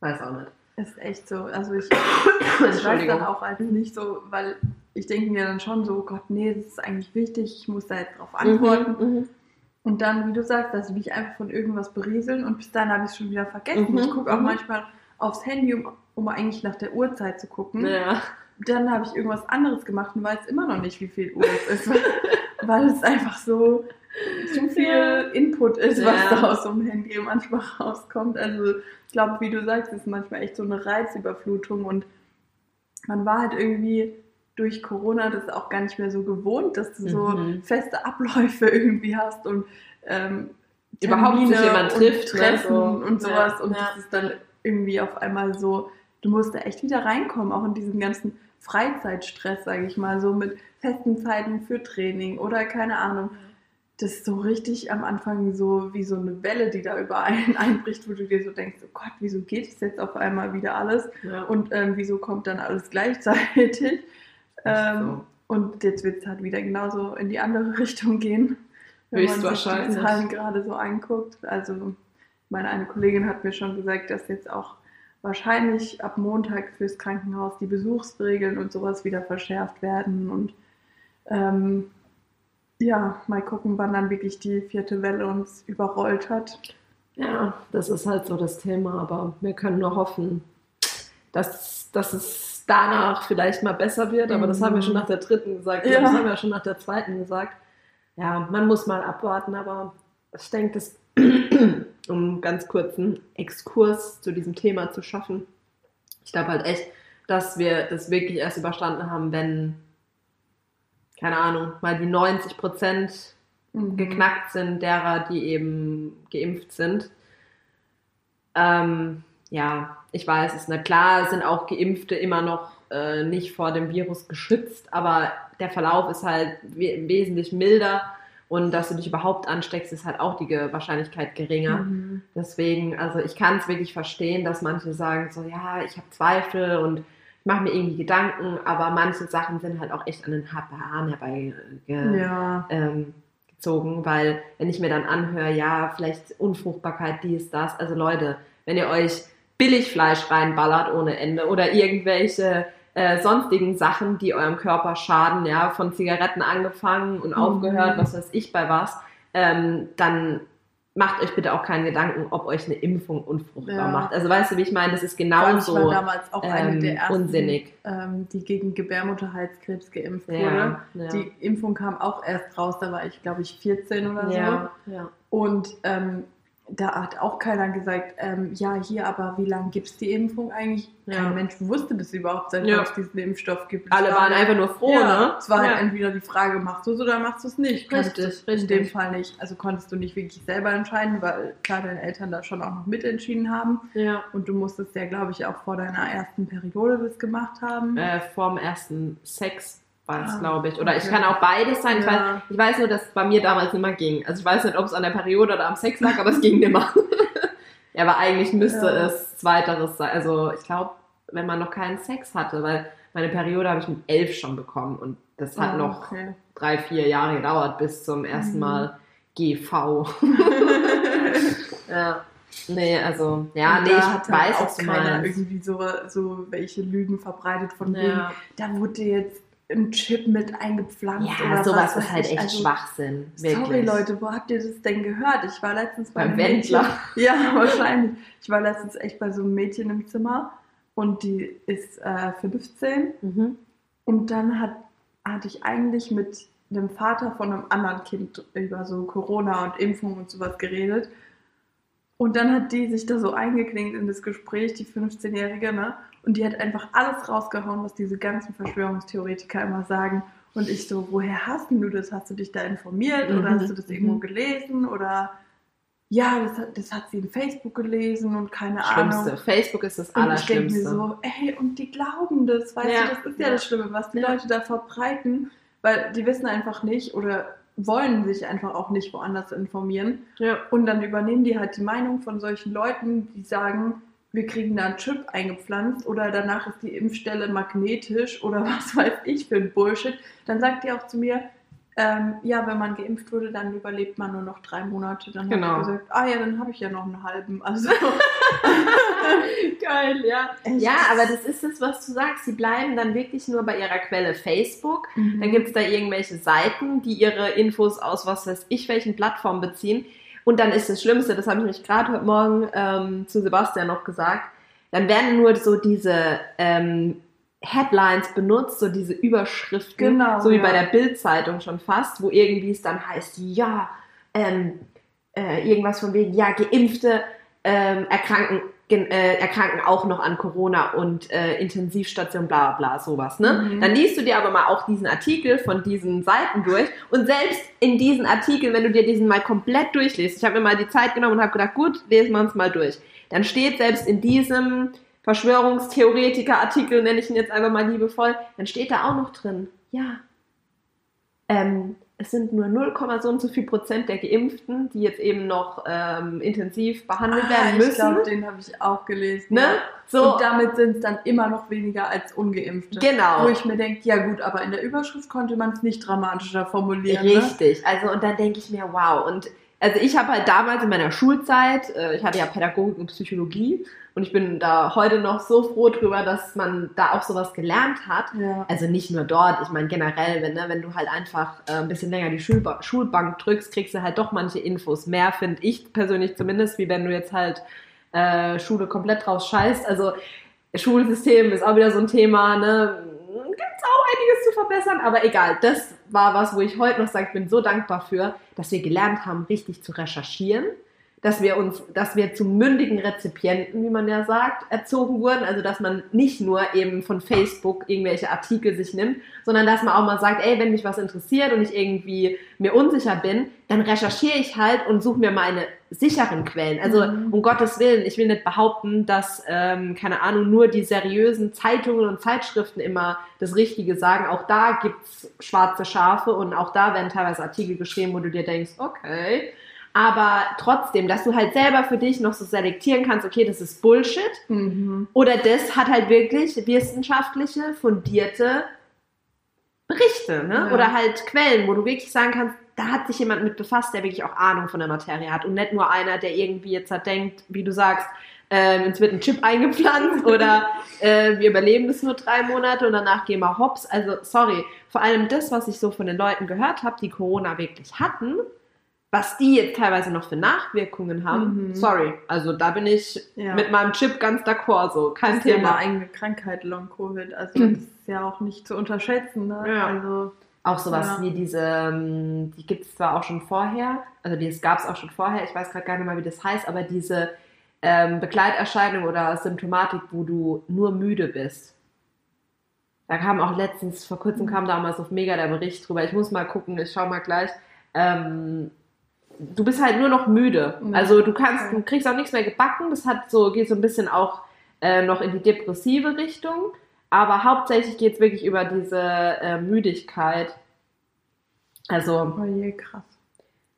Speaker 2: Weiß auch nicht.
Speaker 1: Ist echt so. Also ich, ich weiß dann auch als nicht so, weil ich denke mir dann schon so, oh Gott, nee, das ist eigentlich wichtig, ich muss da jetzt drauf antworten.
Speaker 2: Mhm, mhm.
Speaker 1: Und dann, wie du sagst, dass mich einfach von irgendwas berieseln und bis dahin habe ich es schon wieder vergessen.
Speaker 2: Mhm,
Speaker 1: Ich gucke auch
Speaker 2: mhm.
Speaker 1: manchmal aufs Handy, um, um eigentlich nach der Uhrzeit zu gucken.
Speaker 2: Ja.
Speaker 1: dann habe ich irgendwas anderes gemacht und weiß immer noch nicht, wie viel Uhr es ist, weil, weil es einfach so zu viel ja. Input ist, was ja. da aus so einem Handy manchmal rauskommt. Also ich glaube, wie du sagst, ist manchmal echt so eine Reizüberflutung und man war halt irgendwie durch Corona das auch gar nicht mehr so gewohnt, dass du so mhm. feste Abläufe irgendwie hast und ähm,
Speaker 2: überhaupt sich jemand trifft,
Speaker 1: ne, Treffen so. und sowas ja, und ja. das ist dann irgendwie auf einmal so, du musst da echt wieder reinkommen, auch in diesen ganzen Freizeitstress, sage ich mal, so mit festen Zeiten für Training oder keine Ahnung. Das ist so richtig am Anfang so wie so eine Welle, die da über einen einbricht, wo du dir so denkst, oh Gott, wieso geht es jetzt auf einmal wieder alles? Ja. Und ähm, wieso kommt dann alles gleichzeitig? Ähm, so. Und jetzt wird es halt wieder genauso in die andere Richtung gehen, wenn man sich die Zahlen gerade so anguckt. Also meine eine Kollegin hat mir schon gesagt, dass jetzt auch wahrscheinlich ab Montag fürs Krankenhaus die Besuchsregeln und sowas wieder verschärft werden. Und ähm, ja, mal gucken, wann dann wirklich die vierte Welle uns überrollt hat.
Speaker 2: Ja, das ist halt so das Thema, aber wir können nur hoffen, dass, dass es danach vielleicht mal besser wird, aber das haben wir schon nach der dritten gesagt, ja. das haben wir schon nach der zweiten gesagt. Ja, man muss mal abwarten, aber ich denke, das, um ganz kurzen Exkurs zu diesem Thema zu schaffen, ich glaube halt echt, dass wir das wirklich erst überstanden haben, wenn, keine Ahnung, mal die 90 Prozent mhm. geknackt sind, derer, die eben geimpft sind. Ähm, ja, ich weiß es nicht. Klar sind auch Geimpfte immer noch äh, nicht vor dem Virus geschützt, aber der Verlauf ist halt we wesentlich milder und dass du dich überhaupt ansteckst, ist halt auch die Wahrscheinlichkeit geringer. Mhm. Deswegen, also ich kann es wirklich verstehen, dass manche sagen so, ja, ich habe Zweifel und mache mir irgendwie Gedanken, aber manche Sachen sind halt auch echt an den Haaren herbei äh, ja. ähm, weil wenn ich mir dann anhöre, ja, vielleicht Unfruchtbarkeit, dies, das, also Leute, wenn ihr euch Billigfleisch reinballert ohne Ende oder irgendwelche äh, sonstigen Sachen, die eurem Körper schaden, ja, von Zigaretten angefangen und mhm. aufgehört, was weiß ich bei was, ähm, dann macht euch bitte auch keinen Gedanken, ob euch eine Impfung unfruchtbar ja. macht. Also weißt du, wie ich meine, das ist genauso
Speaker 1: war damals auch eine ähm, der ersten,
Speaker 2: unsinnig.
Speaker 1: Ähm, die gegen Gebärmutterhalskrebs geimpft wurde. Ja, ja. Die Impfung kam auch erst raus, da war ich glaube ich 14 oder so. Ja. Und ähm, da hat auch keiner gesagt, ähm, ja, hier, aber wie lange gibt es die Impfung eigentlich? Ja. Kein Mensch wusste das überhaupt, seit ja. es diesen Impfstoff gibt.
Speaker 2: Alle waren einfach nur froh, ja, ne?
Speaker 1: Es war halt entweder die Frage, machst du es oder machst du es nicht? Richtig, richtig. In dem Fall nicht. Also konntest du nicht wirklich selber entscheiden, weil klar deine Eltern da schon auch noch mitentschieden haben. Ja. Und du musstest ja, glaube ich, auch vor deiner ersten Periode das gemacht haben.
Speaker 2: Äh, vor dem ersten Sex war es, ah, glaube ich. Oder ich kann auch beides sein. Ich, weiß, ich weiß nur, dass es bei mir damals nicht mehr ging. Also ich weiß nicht, ob es an der Periode oder am Sex lag, aber es ging immer. ja, aber eigentlich müsste es zweiteres sein. Also ich glaube, wenn man noch keinen Sex hatte, weil meine Periode habe ich mit elf schon bekommen und das hat oh, noch okay. drei, vier Jahre gedauert bis zum ersten mhm. Mal GV. ja. Nee, also, ja, und nee, ich weiß auch keiner
Speaker 1: irgendwie so, so welche Lügen verbreitet von ja. wegen, da wurde jetzt ein Chip mit eingepflanzt
Speaker 2: ja, oder sowas was. ist halt echt also, Schwachsinn.
Speaker 1: Wirklich. Sorry Leute, wo habt ihr das denn gehört? Ich war letztens bei einem Wendler. Mädchen. Ja, wahrscheinlich. Ich war letztens echt bei so einem Mädchen im Zimmer und die ist äh, 15 mhm. und dann hat, hatte ich eigentlich mit dem Vater von einem anderen Kind über so Corona und Impfung und sowas geredet. Und dann hat die sich da so eingeklinkt in das Gespräch, die 15-Jährige, ne? Und die hat einfach alles rausgehauen, was diese ganzen Verschwörungstheoretiker immer sagen. Und ich so, woher hast du das? Hast du dich da informiert oder mhm. hast du das irgendwo mhm. gelesen? Oder ja, das, das, hat sie in Facebook gelesen und keine
Speaker 2: Schlimmste.
Speaker 1: Ahnung.
Speaker 2: Facebook ist das Allerschlimmste. Und ich
Speaker 1: denke mir so, ey, und die glauben das, weißt ja. du, das ist ja, ja, das Schlimme, was die ja. Leute da verbreiten, weil die wissen einfach nicht oder wollen sich einfach auch nicht woanders informieren. Und dann übernehmen die halt die Meinung von solchen Leuten, die sagen, wir kriegen da einen Chip eingepflanzt oder danach ist die Impfstelle magnetisch oder was weiß ich für ein Bullshit, dann sagt die auch zu mir, ähm, ja, wenn man geimpft wurde, dann überlebt man nur noch drei Monate. Dann genau. habe ich gesagt, ah ja, dann habe ich ja noch einen halben. Also
Speaker 2: geil, ja. Echt? Ja, aber das ist das, was du sagst. Sie bleiben dann wirklich nur bei ihrer Quelle Facebook. Mhm. Dann gibt es da irgendwelche Seiten, die ihre Infos aus was weiß ich welchen Plattformen beziehen. Und dann ist das Schlimmste, das habe ich nämlich gerade heute Morgen ähm, zu Sebastian noch gesagt, dann werden nur so diese ähm, Headlines benutzt, so diese Überschriften,
Speaker 1: Genau,
Speaker 2: so wie
Speaker 1: ja.
Speaker 2: bei der Bild-Zeitung schon fast, wo irgendwie es dann heißt, ja, ähm, äh, irgendwas von wegen, ja, Geimpfte ähm, erkranken, äh, erkranken auch noch an Corona und äh, Intensivstation, bla bla bla, sowas. Ne?
Speaker 1: Mhm.
Speaker 2: Dann liest du dir aber mal auch diesen Artikel von diesen Seiten durch und selbst in diesen Artikeln, wenn du dir diesen mal komplett durchliest, ich habe mir mal die Zeit genommen und habe gedacht, gut, lesen wir uns mal durch. Dann steht selbst in diesem Verschwörungstheoretiker-Artikel, nenne ich ihn jetzt einfach mal liebevoll, dann steht da auch noch drin, ja, ähm, es sind nur 0, so und so viel Prozent der Geimpften, die jetzt eben noch ähm, intensiv behandelt
Speaker 1: Ah,
Speaker 2: werden
Speaker 1: ich
Speaker 2: müssen.
Speaker 1: glaube, den habe ich auch gelesen.
Speaker 2: ne?
Speaker 1: ja.
Speaker 2: So,
Speaker 1: Und damit sind es dann immer noch weniger als Ungeimpfte.
Speaker 2: Genau.
Speaker 1: Wo ich mir denke, ja gut, aber in der Überschrift konnte man es nicht dramatischer formulieren. Ne?
Speaker 2: Richtig. Also und dann denke ich mir, wow. Und also ich habe halt damals in meiner Schulzeit, äh, ich hatte ja Pädagogik und Psychologie und ich bin da heute noch so froh drüber, dass man da auch sowas gelernt hat.
Speaker 1: Ja.
Speaker 2: Also nicht nur dort, ich meine generell, wenn, ne, wenn du halt einfach äh, ein bisschen länger die Schulba Schulbank drückst, kriegst du halt doch manche Infos mehr, finde ich persönlich zumindest, wie wenn du jetzt halt äh, Schule komplett draus scheißt. Also Schulsystem ist auch wieder so ein Thema, ne? Gibt auch einiges zu verbessern, aber egal. Das war was, wo ich heute noch sage, ich bin so dankbar für, dass wir gelernt haben, richtig zu recherchieren, dass wir uns, dass wir zu mündigen Rezipienten, wie man ja sagt, erzogen wurden. Also dass man nicht nur eben von Facebook irgendwelche Artikel sich nimmt, sondern dass man auch mal sagt, ey, wenn mich was interessiert und ich irgendwie mir unsicher bin, dann recherchiere ich halt und suche mir meine sicheren Quellen. Also
Speaker 1: Mhm.
Speaker 2: um Gottes Willen, ich will nicht behaupten, dass, ähm, keine Ahnung, nur die seriösen Zeitungen und Zeitschriften immer das Richtige sagen. Auch da gibt's schwarze Schafe und auch da werden teilweise Artikel geschrieben, wo du dir denkst, okay. Aber trotzdem, dass du halt selber für dich noch so selektieren kannst, okay, das ist Bullshit.
Speaker 1: Mhm.
Speaker 2: Oder das hat halt wirklich wissenschaftliche, fundierte Berichte, ne?
Speaker 1: Ja.
Speaker 2: Oder halt Quellen, wo du wirklich sagen kannst, da hat sich jemand mit befasst, der wirklich auch Ahnung von der Materie hat und nicht nur einer, der irgendwie jetzt halt denkt, wie du sagst, ähm, uns wird ein Chip eingepflanzt oder äh, wir überleben das nur drei Monate und danach gehen wir hops. Also sorry, vor allem das, was ich so von den Leuten gehört habe, die Corona wirklich hatten, was die jetzt teilweise noch für Nachwirkungen haben,
Speaker 1: Mhm.
Speaker 2: sorry, also da bin ich
Speaker 1: Ja.
Speaker 2: mit meinem Chip ganz d'accord, so kein
Speaker 1: Das ist ja eine
Speaker 2: Thema.
Speaker 1: eigene Krankheit, Long-Covid. Also
Speaker 2: Mhm.
Speaker 1: das ist ja auch nicht zu unterschätzen. Ne?
Speaker 2: Ja.
Speaker 1: Also,
Speaker 2: Auch sowas
Speaker 1: Ja.
Speaker 2: wie diese, ähm, die gibt es zwar auch schon vorher, also das gab es auch schon vorher, ich weiß gerade gar nicht mal, wie das heißt, aber diese ähm, Begleiterscheinung oder Symptomatik, wo du nur müde bist. Da kam auch letztens, vor kurzem kam damals auf Mega der Bericht drüber. Ich muss mal gucken, ich schau mal gleich. Ähm, du bist halt nur noch müde. Also du kannst, du kriegst auch nichts mehr gebacken. Das hat so, geht so ein bisschen auch äh, noch in die depressive Richtung. Aber hauptsächlich geht es wirklich über diese äh, Müdigkeit. Also,
Speaker 1: oh je, krass.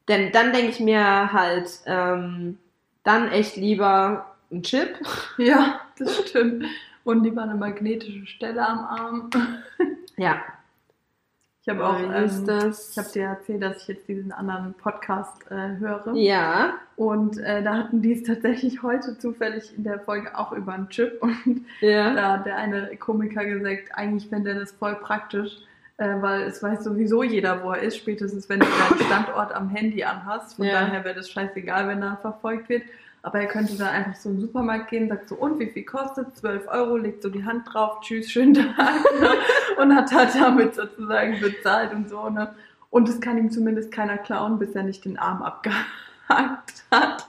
Speaker 2: denn dann denke ich mir halt, ähm, dann echt lieber ein Chip.
Speaker 1: Ja, das stimmt. Und lieber eine magnetische Stelle am Arm.
Speaker 2: Ja.
Speaker 1: Ich habe auch, ähm,
Speaker 2: das?
Speaker 1: ich habe dir erzählt, dass ich jetzt diesen anderen Podcast äh, höre.
Speaker 2: Ja.
Speaker 1: Und äh, da hatten die es tatsächlich heute zufällig in der Folge auch über einen Chip. Und
Speaker 2: Ja.
Speaker 1: da hat der eine Komiker gesagt, eigentlich fände er das voll praktisch, äh, weil es weiß sowieso jeder, wo er ist, spätestens wenn du deinen Standort am Handy anhast. Von
Speaker 2: Ja.
Speaker 1: daher wäre das scheißegal, wenn er verfolgt wird. Aber er könnte dann einfach so in den Supermarkt gehen, sagt so, und wie viel kostet? 12 Euro, legt so die Hand drauf, tschüss, schönen Tag. ne? und hat halt damit sozusagen bezahlt und so. Ne? Und es kann ihm zumindest keiner klauen, bis er nicht den Arm abgehakt hat.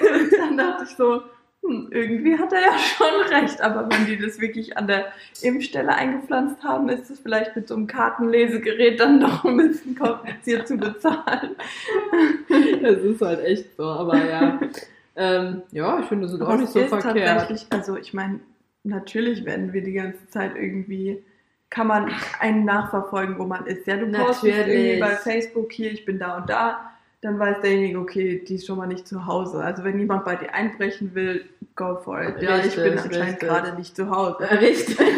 Speaker 1: und dann dachte ich so, hm, irgendwie hat er ja schon recht, aber wenn die das wirklich an der Impfstelle eingepflanzt haben, ist es vielleicht mit so einem Kartenlesegerät dann doch ein bisschen kompliziert zu bezahlen.
Speaker 2: Das ist halt echt so, aber ja. ähm, ja, ich finde, das ist auch
Speaker 1: Aber
Speaker 2: nicht
Speaker 1: es
Speaker 2: so
Speaker 1: ist
Speaker 2: verkehrt.
Speaker 1: tatsächlich, also ich meine, natürlich werden wir die ganze Zeit irgendwie, kann man einen nachverfolgen, wo man ist. Ja, du postest
Speaker 2: Natürlich.
Speaker 1: irgendwie bei Facebook hier, ich bin da und da, dann weiß derjenige, okay, die ist schon mal nicht zu Hause. Also wenn jemand bei dir einbrechen will, go for it. Ja, ich
Speaker 2: Richtig,
Speaker 1: bin anscheinend
Speaker 2: richtig.
Speaker 1: gerade nicht zu Hause.
Speaker 2: Richtig.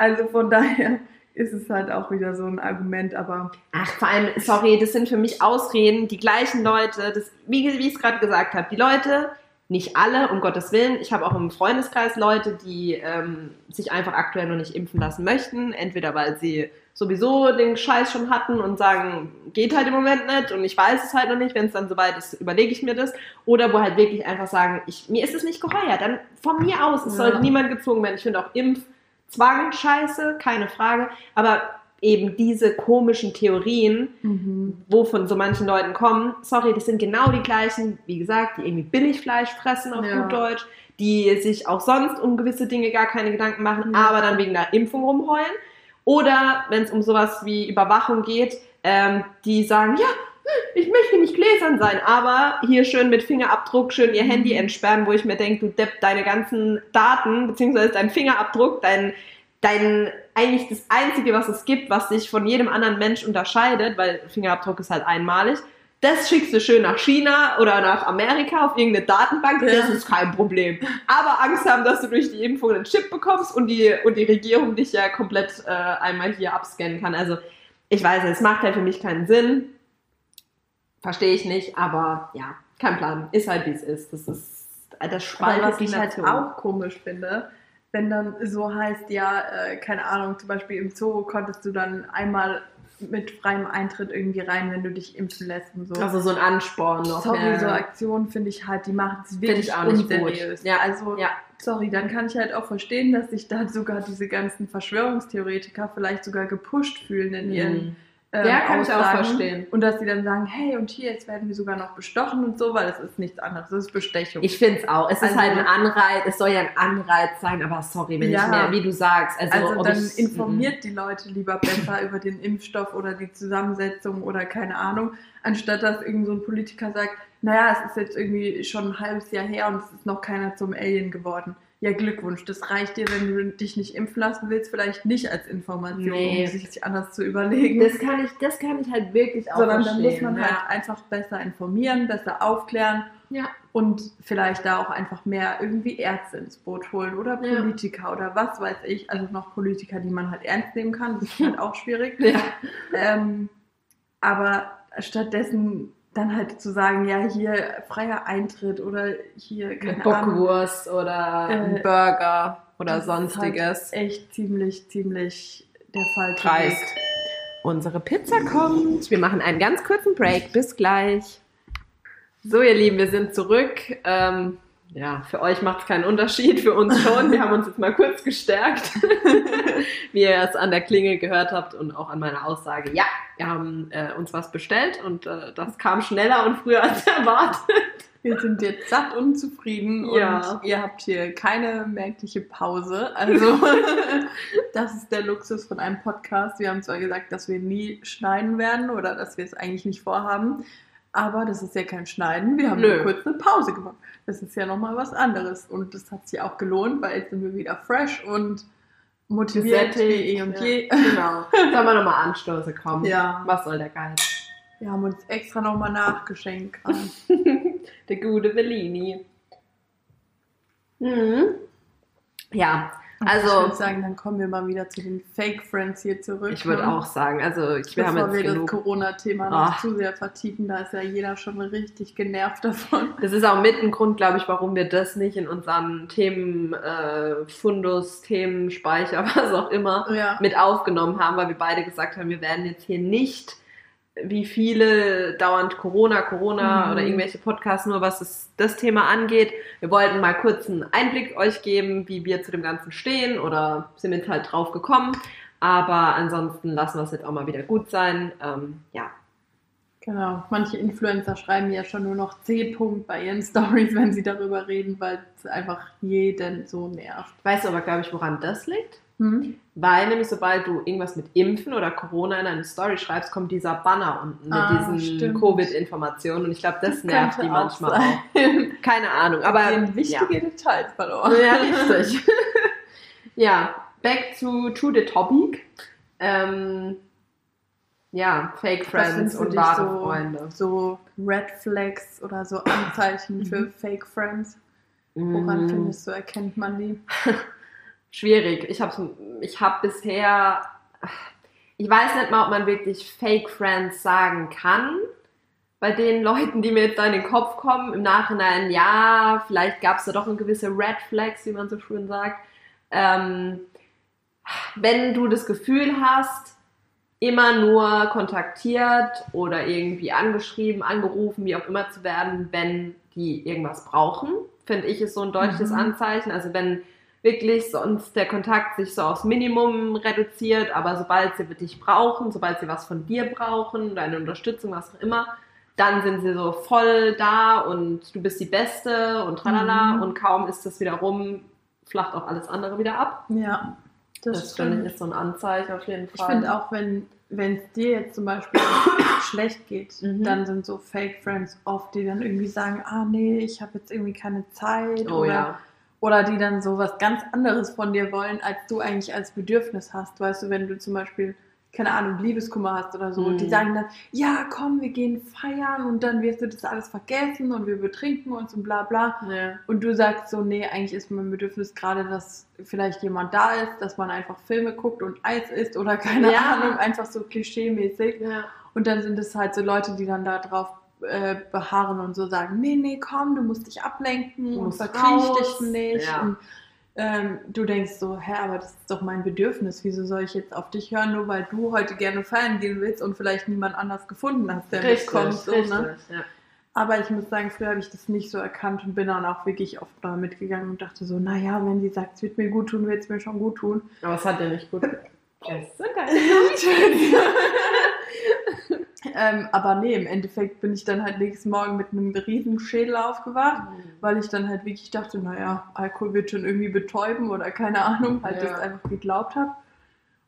Speaker 1: Also von daher ist es halt auch wieder so ein Argument, aber
Speaker 2: Ach, vor allem, sorry, das sind für mich Ausreden, die gleichen Leute, das, wie, wie ich es gerade gesagt habe, die Leute nicht alle, um Gottes Willen. Ich habe auch im Freundeskreis Leute, die ähm, sich einfach aktuell noch nicht impfen lassen möchten. Entweder weil sie sowieso den Scheiß schon hatten und sagen, geht halt im Moment nicht und ich weiß es halt noch nicht, wenn es dann soweit ist, überlege ich mir das. Oder wo halt wirklich einfach sagen, ich, mir ist es nicht geheuer. Dann von mir aus, es ja. sollte niemand gezwungen werden. Ich finde auch Impfzwang scheiße, keine Frage. Aber eben diese komischen Theorien, mhm. wo von so manchen Leuten kommen, sorry, das sind genau die gleichen, wie gesagt, die irgendwie Billigfleisch fressen auf ja. gut Deutsch, die sich auch sonst um gewisse Dinge gar keine Gedanken machen, ja. aber dann wegen der Impfung rumheulen. Oder wenn es um sowas wie Überwachung geht, ähm, die sagen, ja, ich möchte nicht gläsern sein, aber hier schön mit Fingerabdruck schön ihr Handy mhm. entsperren, wo ich mir denke, du Depp, deine ganzen Daten, beziehungsweise dein Fingerabdruck, dein, dein, eigentlich das Einzige, was es gibt, was dich von jedem anderen Mensch unterscheidet, weil Fingerabdruck ist halt einmalig, das schickst du schön nach China oder nach Amerika auf irgendeine Datenbank, ja. das ist kein Problem. Aber Angst haben, dass du durch die Impfung einen Chip bekommst und die, und die Regierung dich ja komplett äh, einmal hier abscannen kann. Also ich weiß, es macht halt für mich keinen Sinn. Verstehe ich nicht, aber ja, kein Plan. Ist halt wie es ist. Das ist das
Speaker 1: Spaltet was ich halt auch komisch finde, wenn dann so heißt, ja, äh, keine Ahnung, zum Beispiel im Zoo konntest du dann einmal mit freiem Eintritt irgendwie rein, wenn du dich impfen lässt und so.
Speaker 2: Also so ein Ansporn noch.
Speaker 1: Sorry, ja. so Aktionen finde ich halt, die machen es wirklich auch nicht unseriös. Gut. Ja, also ja. sorry, dann kann ich halt auch verstehen, dass sich da sogar diese ganzen Verschwörungstheoretiker vielleicht sogar gepusht fühlen in ihren mhm ähm, ja, kann ich auch verstehen. Und dass sie dann sagen, hey, und hier, jetzt werden wir sogar noch bestochen und so, weil es ist nichts anderes, das ist Bestechung.
Speaker 2: Ich finde es auch. Es also, ist halt ein Anreiz, es soll ja ein Anreiz sein, aber sorry, wenn ja, ich mehr, wie du sagst.
Speaker 1: Also, also dann ich, informiert m die Leute lieber besser über den Impfstoff oder die Zusammensetzung oder keine Ahnung, anstatt dass irgend so ein Politiker sagt, naja, es ist jetzt irgendwie schon ein halbes Jahr her und es ist noch keiner zum Alien geworden ja, Glückwunsch. Das reicht dir, wenn du dich nicht impfen lassen willst, vielleicht nicht als Information, nee. um sich anders zu überlegen.
Speaker 2: Das kann ich, das kann ich halt wirklich auch
Speaker 1: Sondern verstehen. dann muss man ja. halt einfach besser informieren, besser aufklären. Ja. Und vielleicht da auch einfach mehr irgendwie Ärzte ins Boot holen oder Politiker ja. oder was weiß ich. Also noch Politiker, die man halt ernst nehmen kann. Das ist halt auch schwierig. Ja. Ähm, aber stattdessen dann halt zu sagen, ja, hier freier Eintritt oder hier
Speaker 2: keine Bockwurst Ahnung, oder äh, Burger oder sonstiges.
Speaker 1: Halt echt ziemlich, ziemlich der Fall.
Speaker 2: Dreist. Unsere Pizza kommt. Wir machen einen ganz kurzen Break. Bis gleich. So, ihr Lieben, wir sind zurück. Ähm, ja, für euch macht es keinen Unterschied, für uns schon. Wir haben uns jetzt mal kurz gestärkt, wie ihr es an der Klingel gehört habt und auch an meiner Aussage. Ja, wir haben äh, uns was bestellt und äh, das kam schneller und früher als erwartet.
Speaker 1: Wir sind jetzt satt und zufrieden ja. und ihr habt hier keine merkliche Pause. Also das ist der Luxus von einem Podcast. Wir haben zwar gesagt, dass wir nie schneiden werden oder dass wir es eigentlich nicht vorhaben, aber das ist ja kein Schneiden. Wir haben Nö. nur kurz eine Pause gemacht. Das ist ja nochmal was anderes. Und das hat sich auch gelohnt, weil jetzt sind wir wieder fresh und motiviert wie eh und je.
Speaker 2: Genau. Sollen wir nochmal Anstoße kommen? Ja. Was soll der Geist?
Speaker 1: Wir haben uns extra nochmal nachgeschenkt.
Speaker 2: der gute Bellini. Mhm. Ja, also,
Speaker 1: ich würde sagen, dann kommen wir mal wieder zu den Fake Friends hier zurück.
Speaker 2: Ich würde auch sagen, also ich,
Speaker 1: wir haben jetzt wir genug. das Corona-Thema noch oh. zu sehr vertiefen, da ist ja jeder schon richtig genervt davon.
Speaker 2: Das ist auch mit ein Grund, glaube ich, warum wir das nicht in unseren Themen äh, Fundus, Themenspeicher, was auch immer, ja. mit aufgenommen haben, weil wir beide gesagt haben, wir werden jetzt hier nicht wie viele dauernd Corona, Corona mhm. oder irgendwelche Podcasts, nur was es, das Thema angeht. Wir wollten mal kurz einen Einblick euch geben, wie wir zu dem Ganzen stehen oder sind jetzt halt drauf gekommen. Aber ansonsten lassen wir es jetzt auch mal wieder gut sein. Ähm, ja.
Speaker 1: Genau. Manche Influencer schreiben ja schon nur noch C-Punkt bei ihren Stories, wenn sie darüber reden, weil es einfach jeden so nervt.
Speaker 2: Weißt du aber, glaube ich, woran das liegt? Mhm. Weil nämlich sobald du irgendwas mit Impfen oder Corona in eine Story schreibst, kommt dieser Banner unten ah, mit diesen Covid-Informationen und ich glaube, das, das nervt die manchmal auch. auch. Keine Ahnung, aber
Speaker 1: Den wichtige ja. Details verloren.
Speaker 2: Ja, richtig. ja, back to, to the topic. Ähm, ja, Fake Friends und wahre
Speaker 1: so,
Speaker 2: Freunde.
Speaker 1: So Red Flags oder so Anzeichen für mhm. Fake Friends. Woran mm. findest du, erkennt man die?
Speaker 2: schwierig. Ich habe ich hab bisher, ich weiß nicht mal, ob man wirklich Fake Friends sagen kann, bei den Leuten, die mir jetzt da in den Kopf kommen, im Nachhinein, ja, vielleicht gab es da doch eine gewisse Red Flags, wie man so schön sagt. Ähm, wenn du das Gefühl hast, immer nur kontaktiert oder irgendwie angeschrieben, angerufen, wie auch immer zu werden, wenn die irgendwas brauchen, finde ich, ist so ein deutliches mhm. Anzeichen. Also wenn wirklich sonst der Kontakt sich so aufs Minimum reduziert, aber sobald sie dich brauchen, sobald sie was von dir brauchen, deine Unterstützung, was auch immer, dann sind sie so voll da und du bist die Beste und tralala mhm. und kaum ist das wieder rum, flacht auch alles andere wieder ab.
Speaker 1: Ja.
Speaker 2: Das, das finde ich ist so ein Anzeichen auf jeden Fall.
Speaker 1: Ich finde auch, wenn wenn es dir jetzt zum Beispiel schlecht geht, mhm. dann sind so Fake Friends oft, die dann irgendwie sagen, ah nee, ich habe jetzt irgendwie keine Zeit
Speaker 2: oh,
Speaker 1: oder,
Speaker 2: ja.
Speaker 1: Oder die dann so was ganz anderes von dir wollen, als du eigentlich als Bedürfnis hast. Weißt du, wenn du zum Beispiel keine Ahnung, Liebeskummer hast oder so. Mhm. Und die sagen dann, ja, komm, wir gehen feiern und dann wirst du das alles vergessen und wir betrinken uns und bla bla.
Speaker 2: Ja.
Speaker 1: Und du sagst so, nee, eigentlich ist mein Bedürfnis gerade, dass vielleicht jemand da ist, dass man einfach Filme guckt und Eis isst oder keine ja. Ahnung, einfach so klischee-mäßig.
Speaker 2: Ja.
Speaker 1: Und dann sind es halt so Leute, die dann da drauf äh, beharren und so sagen, nee, nee, komm, du musst dich ablenken
Speaker 2: du
Speaker 1: und verkriech dich nicht. Und ähm, du denkst so, hä, aber das ist doch mein Bedürfnis. Wieso soll ich jetzt auf dich hören, nur weil du heute gerne feiern gehen willst und vielleicht niemand anders gefunden hast, der
Speaker 2: richtig, mitkommt. So, ne? richtig, ne? ja.
Speaker 1: Aber ich muss sagen, früher habe ich das nicht so erkannt und bin dann auch wirklich oft da mitgegangen und dachte so, naja, wenn sie sagt, es wird mir gut tun, wird es mir schon gut tun.
Speaker 2: Aber es hat ja nicht gut. Gesundheit.
Speaker 1: Ähm, aber nee, im Endeffekt bin ich dann halt nächsten Morgen mit einem riesen Schädel aufgewacht, mhm. weil ich dann halt wirklich dachte, naja, Alkohol wird schon irgendwie betäuben oder keine Ahnung, halt ja. das einfach geglaubt habe.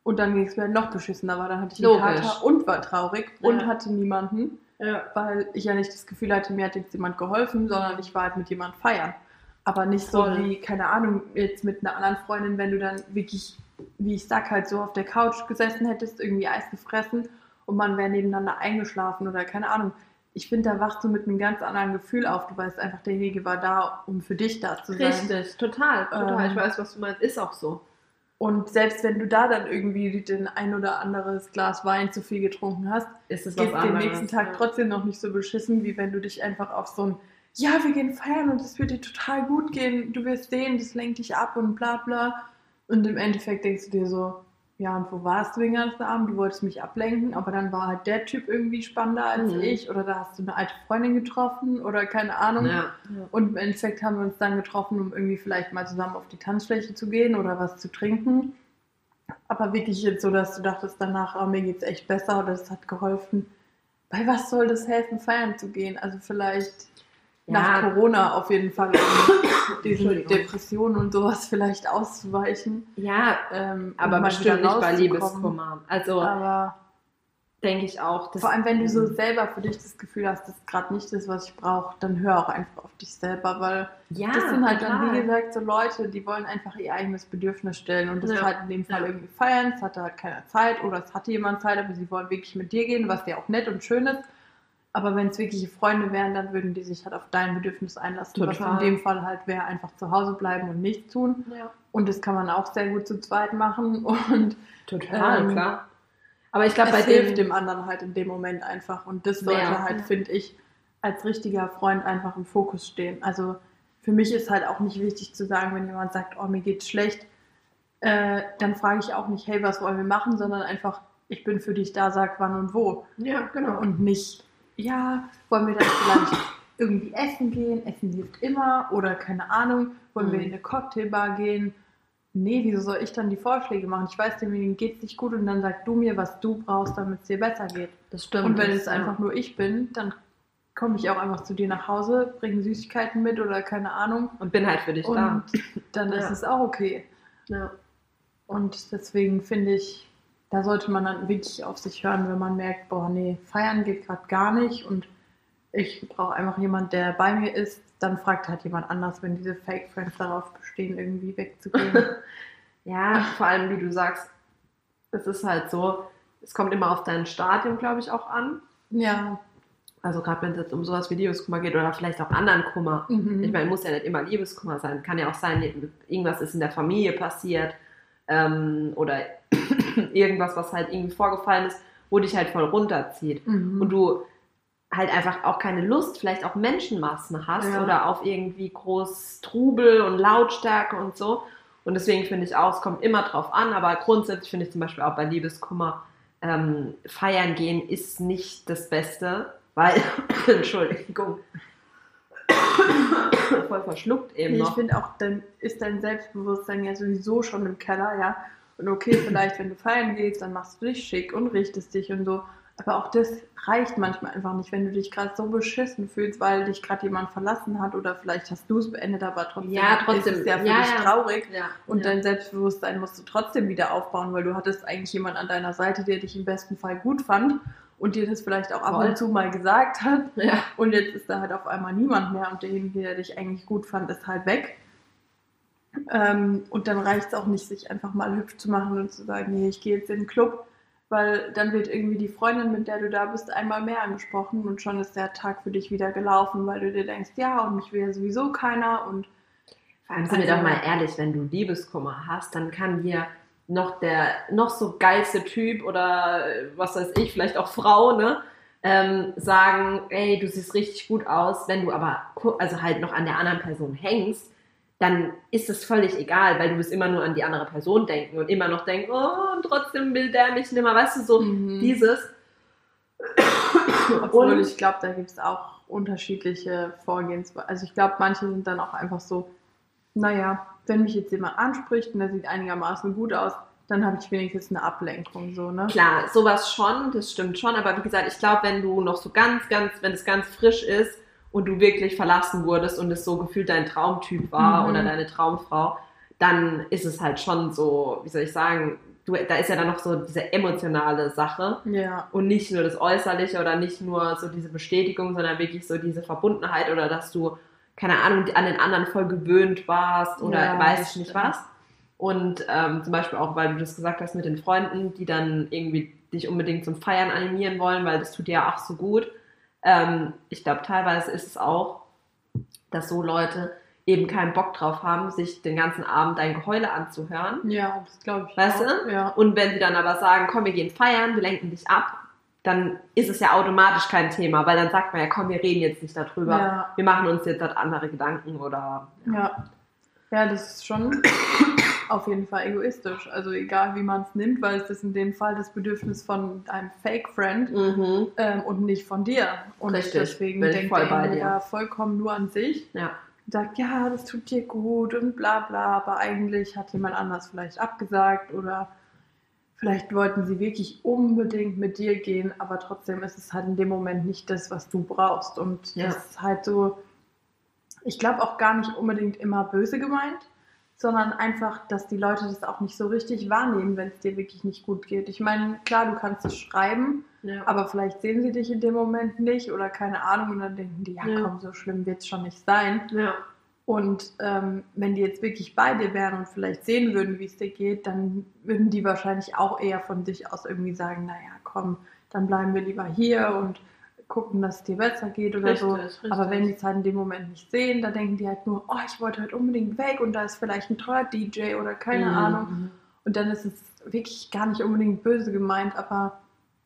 Speaker 1: Und dann ging es mir halt noch beschissener, weil dann hatte ich einen Kater und war traurig ja. und hatte niemanden,
Speaker 2: ja.
Speaker 1: weil ich ja nicht das Gefühl hatte, mir hat jetzt jemand geholfen, sondern ich war halt mit jemand feiern. Aber nicht Voll. so wie, keine Ahnung, jetzt mit einer anderen Freundin, wenn du dann wirklich, wie ich sag, halt so auf der Couch gesessen hättest, irgendwie Eis gefressen und man wäre nebeneinander eingeschlafen oder keine Ahnung. Ich finde, da wachst du mit einem ganz anderen Gefühl auf. Du weißt einfach, derjenige war da, um für dich da zu sein.
Speaker 2: Richtig, total, total. Ähm, ich weiß, was du meinst. Ist auch so.
Speaker 1: Und selbst wenn du da dann irgendwie den ein oder anderes Glas Wein zu viel getrunken hast,
Speaker 2: ist es
Speaker 1: geht den nächsten Tag ja. trotzdem noch nicht so beschissen, wie wenn du dich einfach auf so ein Ja, wir gehen feiern und es wird dir total gut gehen. Du wirst sehen, das lenkt dich ab und bla bla. Und im Endeffekt denkst du dir so, ja, und wo warst du den ganzen Abend? Du wolltest mich ablenken, aber dann war halt der Typ irgendwie spannender als mhm. ich oder da hast du eine alte Freundin getroffen oder keine Ahnung.
Speaker 2: Ja.
Speaker 1: Und im Endeffekt haben wir uns dann getroffen, um irgendwie vielleicht mal zusammen auf die Tanzfläche zu gehen oder was zu trinken. Aber wirklich jetzt so, dass du dachtest danach, oh, mir geht's echt besser oder es hat geholfen. Bei was soll das helfen, feiern zu gehen? Also vielleicht ja. nach Corona auf jeden Fall um diesen Depressionen und sowas vielleicht auszuweichen.
Speaker 2: Ja, ähm, aber bestimmt nicht bei Liebeskummer. Also denke ich auch.
Speaker 1: Vor allem, wenn du so selber für dich das Gefühl hast, das ist gerade nicht das, was ich brauche, dann hör auch einfach auf dich selber, weil
Speaker 2: ja,
Speaker 1: das sind halt total. dann, wie gesagt, so Leute, die wollen einfach ihr eigenes Bedürfnis stellen und das ja. halt in dem Fall ja. irgendwie feiern, es hatte halt keiner Zeit oder es hatte jemand Zeit, aber sie wollen wirklich mit dir gehen, was ja auch nett und schön ist. Aber wenn es wirkliche Freunde wären, dann würden die sich halt auf dein Bedürfnis einlassen.
Speaker 2: Total.
Speaker 1: Was in dem Fall halt wäre, einfach zu Hause bleiben und nichts tun.
Speaker 2: Ja.
Speaker 1: Und das kann man auch sehr gut zu zweit machen. Und,
Speaker 2: Total, ähm, klar.
Speaker 1: Aber ich glaube, bei hilft dem anderen halt in dem Moment einfach. Und das sollte ja. halt, finde ich, als richtiger Freund einfach im Fokus stehen. Also für mich ist halt auch nicht wichtig zu sagen, wenn jemand sagt, oh, mir geht's schlecht, äh, dann frage ich auch nicht, hey, was wollen wir machen, sondern einfach, ich bin für dich da, sag wann und wo.
Speaker 2: Ja, genau.
Speaker 1: Und nicht, ja, wollen wir dann vielleicht irgendwie essen gehen? Essen hilft immer. Oder keine Ahnung, wollen mhm. wir in eine Cocktailbar gehen? Nee, wieso soll ich dann die Vorschläge machen? Ich weiß, demjenigen geht es nicht gut und dann sag du mir, was du brauchst, damit es dir besser geht.
Speaker 2: Das stimmt.
Speaker 1: Und wenn es ja. einfach nur ich bin, dann komme ich auch einfach zu dir nach Hause, bringe Süßigkeiten mit oder keine Ahnung.
Speaker 2: Und bin halt für dich
Speaker 1: und
Speaker 2: da.
Speaker 1: Dann ja. ist es auch okay.
Speaker 2: Ja.
Speaker 1: Und deswegen finde ich, da sollte man dann wirklich auf sich hören, wenn man merkt, boah, nee, feiern geht gerade gar nicht und ich brauche einfach jemanden, der bei mir ist, dann fragt halt jemand anders, wenn diese Fake Friends darauf bestehen, irgendwie wegzugehen.
Speaker 2: ja, vor allem, wie du sagst, es ist halt so, es kommt immer auf dein Stadium, glaube ich, auch an.
Speaker 1: Ja.
Speaker 2: Also gerade wenn es jetzt um sowas wie Liebeskummer geht oder vielleicht auch anderen Kummer. Mhm. Ich meine, muss ja nicht immer Liebeskummer sein. Kann ja auch sein, irgendwas ist in der Familie passiert ähm, oder irgendwas, was halt irgendwie vorgefallen ist, wo dich halt voll runterzieht. Mhm. Und du halt einfach auch keine Lust, vielleicht auch Menschenmassen hast
Speaker 1: Ja.
Speaker 2: oder auf irgendwie groß Trubel und Lautstärke und so. Und deswegen finde ich auch, es kommt immer drauf an, aber grundsätzlich finde ich zum Beispiel auch bei Liebeskummer, ähm, feiern gehen ist nicht das Beste, weil, Entschuldigung, voll verschluckt eben
Speaker 1: Nee, ich
Speaker 2: noch.
Speaker 1: finde auch, dann ist dein Selbstbewusstsein ja sowieso schon im Keller, ja. Und okay, vielleicht, wenn du feiern gehst, dann machst du dich schick und richtest dich und so. Aber auch das reicht manchmal einfach nicht, wenn du dich gerade so beschissen fühlst, weil dich gerade jemand verlassen hat oder vielleicht hast du es beendet, aber trotzdem,
Speaker 2: Ja, trotzdem.
Speaker 1: ist es ja für
Speaker 2: Ja,
Speaker 1: dich
Speaker 2: ja.
Speaker 1: traurig. Und dein Selbstbewusstsein musst du trotzdem wieder aufbauen, weil du hattest eigentlich jemand an deiner Seite, der dich im besten Fall gut fand und dir das vielleicht auch ab
Speaker 2: Voll.
Speaker 1: und zu mal gesagt hat. Und jetzt ist da halt auf einmal niemand mehr und derjenige, der dich eigentlich gut fand, ist halt weg. Ähm, und dann reicht es auch nicht, sich einfach mal hübsch zu machen und zu sagen, nee, ich gehe jetzt in den Club, weil dann wird irgendwie die Freundin, mit der du da bist, einmal mehr angesprochen und schon ist der Tag für dich wieder gelaufen, weil du dir denkst, ja, und mich will ja sowieso keiner und
Speaker 2: allem sind wir
Speaker 1: Also-
Speaker 2: doch mal ehrlich, wenn du Liebeskummer hast, dann kann dir noch der noch so geilste Typ oder äh, was weiß ich, vielleicht auch Frau, ne, ähm, sagen, ey, du siehst richtig gut aus. Wenn du aber also halt noch an der anderen Person hängst, dann ist es völlig egal, weil du wirst immer nur an die andere Person denken und immer noch denken, oh, und trotzdem will der mich nimmer, weißt du, so
Speaker 1: Mhm.
Speaker 2: dieses.
Speaker 1: Obwohl
Speaker 2: Und-
Speaker 1: ich glaube, da gibt es auch unterschiedliche Vorgehensweisen. Also ich glaube, manche sind dann auch einfach so, naja, wenn mich jetzt jemand anspricht und der sieht einigermaßen gut aus, dann habe ich wenigstens eine Ablenkung, so, ne?
Speaker 2: Klar, sowas schon, das stimmt schon, aber wie gesagt, ich glaube, wenn du noch so ganz, ganz, wenn es ganz frisch ist und du wirklich verlassen wurdest und es so gefühlt dein Traumtyp war
Speaker 1: Mhm.
Speaker 2: oder deine Traumfrau, dann ist es halt schon so, wie soll ich sagen, du, da ist ja dann noch so diese emotionale Sache
Speaker 1: Ja,
Speaker 2: und nicht nur das Äußerliche oder nicht nur so diese Bestätigung, sondern wirklich so diese Verbundenheit oder dass du, keine Ahnung, an den anderen voll gewöhnt warst oder
Speaker 1: Ja,
Speaker 2: weiß ich nicht was. Und ähm, zum Beispiel auch, weil du das gesagt hast mit den Freunden, die dann irgendwie dich unbedingt zum Feiern animieren wollen, weil das tut dir ja auch so gut. Ähm, ich glaube, teilweise ist es auch, dass so Leute eben keinen Bock drauf haben, sich den ganzen Abend dein Geheule anzuhören.
Speaker 1: ja, das glaube ich.
Speaker 2: Weißt
Speaker 1: auch.
Speaker 2: du?
Speaker 1: Ja.
Speaker 2: Und wenn sie dann aber sagen, komm, wir gehen feiern, wir lenken dich ab, dann ist es ja automatisch kein Thema, weil dann sagt man ja, komm, wir reden jetzt nicht darüber.
Speaker 1: Ja.
Speaker 2: Wir machen uns jetzt halt andere Gedanken oder.
Speaker 1: Ja. Ja, das ist schon auf jeden Fall egoistisch. Also egal, wie man es nimmt, weil es ist in dem Fall das Bedürfnis von einem Fake-Friend
Speaker 2: Mhm.
Speaker 1: ähm, und nicht von dir. Und
Speaker 2: Richtig,
Speaker 1: deswegen denkt
Speaker 2: dir.
Speaker 1: da vollkommen nur an sich.
Speaker 2: Ja.
Speaker 1: sagt, ja, das tut dir gut und bla bla, aber eigentlich hat jemand anders vielleicht abgesagt oder vielleicht wollten sie wirklich unbedingt mit dir gehen, aber trotzdem ist es halt in dem Moment nicht das, was du brauchst. Und
Speaker 2: Ja.
Speaker 1: das ist halt so, ich glaube auch gar nicht unbedingt immer böse gemeint, sondern einfach, dass die Leute das auch nicht so richtig wahrnehmen, wenn es dir wirklich nicht gut geht. Ich meine, klar, du kannst es schreiben,
Speaker 2: ja.
Speaker 1: aber vielleicht sehen sie dich in dem Moment nicht oder keine Ahnung und dann denken die, ja,
Speaker 2: Ja.
Speaker 1: komm, so schlimm wird es schon nicht sein.
Speaker 2: ja.
Speaker 1: Und ähm, wenn die jetzt wirklich bei dir wären und vielleicht sehen würden, wie es dir geht, dann würden die wahrscheinlich auch eher von sich aus irgendwie sagen, naja, komm, dann bleiben wir lieber hier und gucken, dass es dir besser geht oder so.
Speaker 2: Richtig, richtig.
Speaker 1: Aber wenn die es halt in dem Moment nicht sehen, dann denken die halt nur, oh, ich wollte halt unbedingt weg und da ist vielleicht ein toller DJ oder keine
Speaker 2: Mhm.
Speaker 1: Ahnung. Und dann ist es wirklich gar nicht unbedingt böse gemeint, aber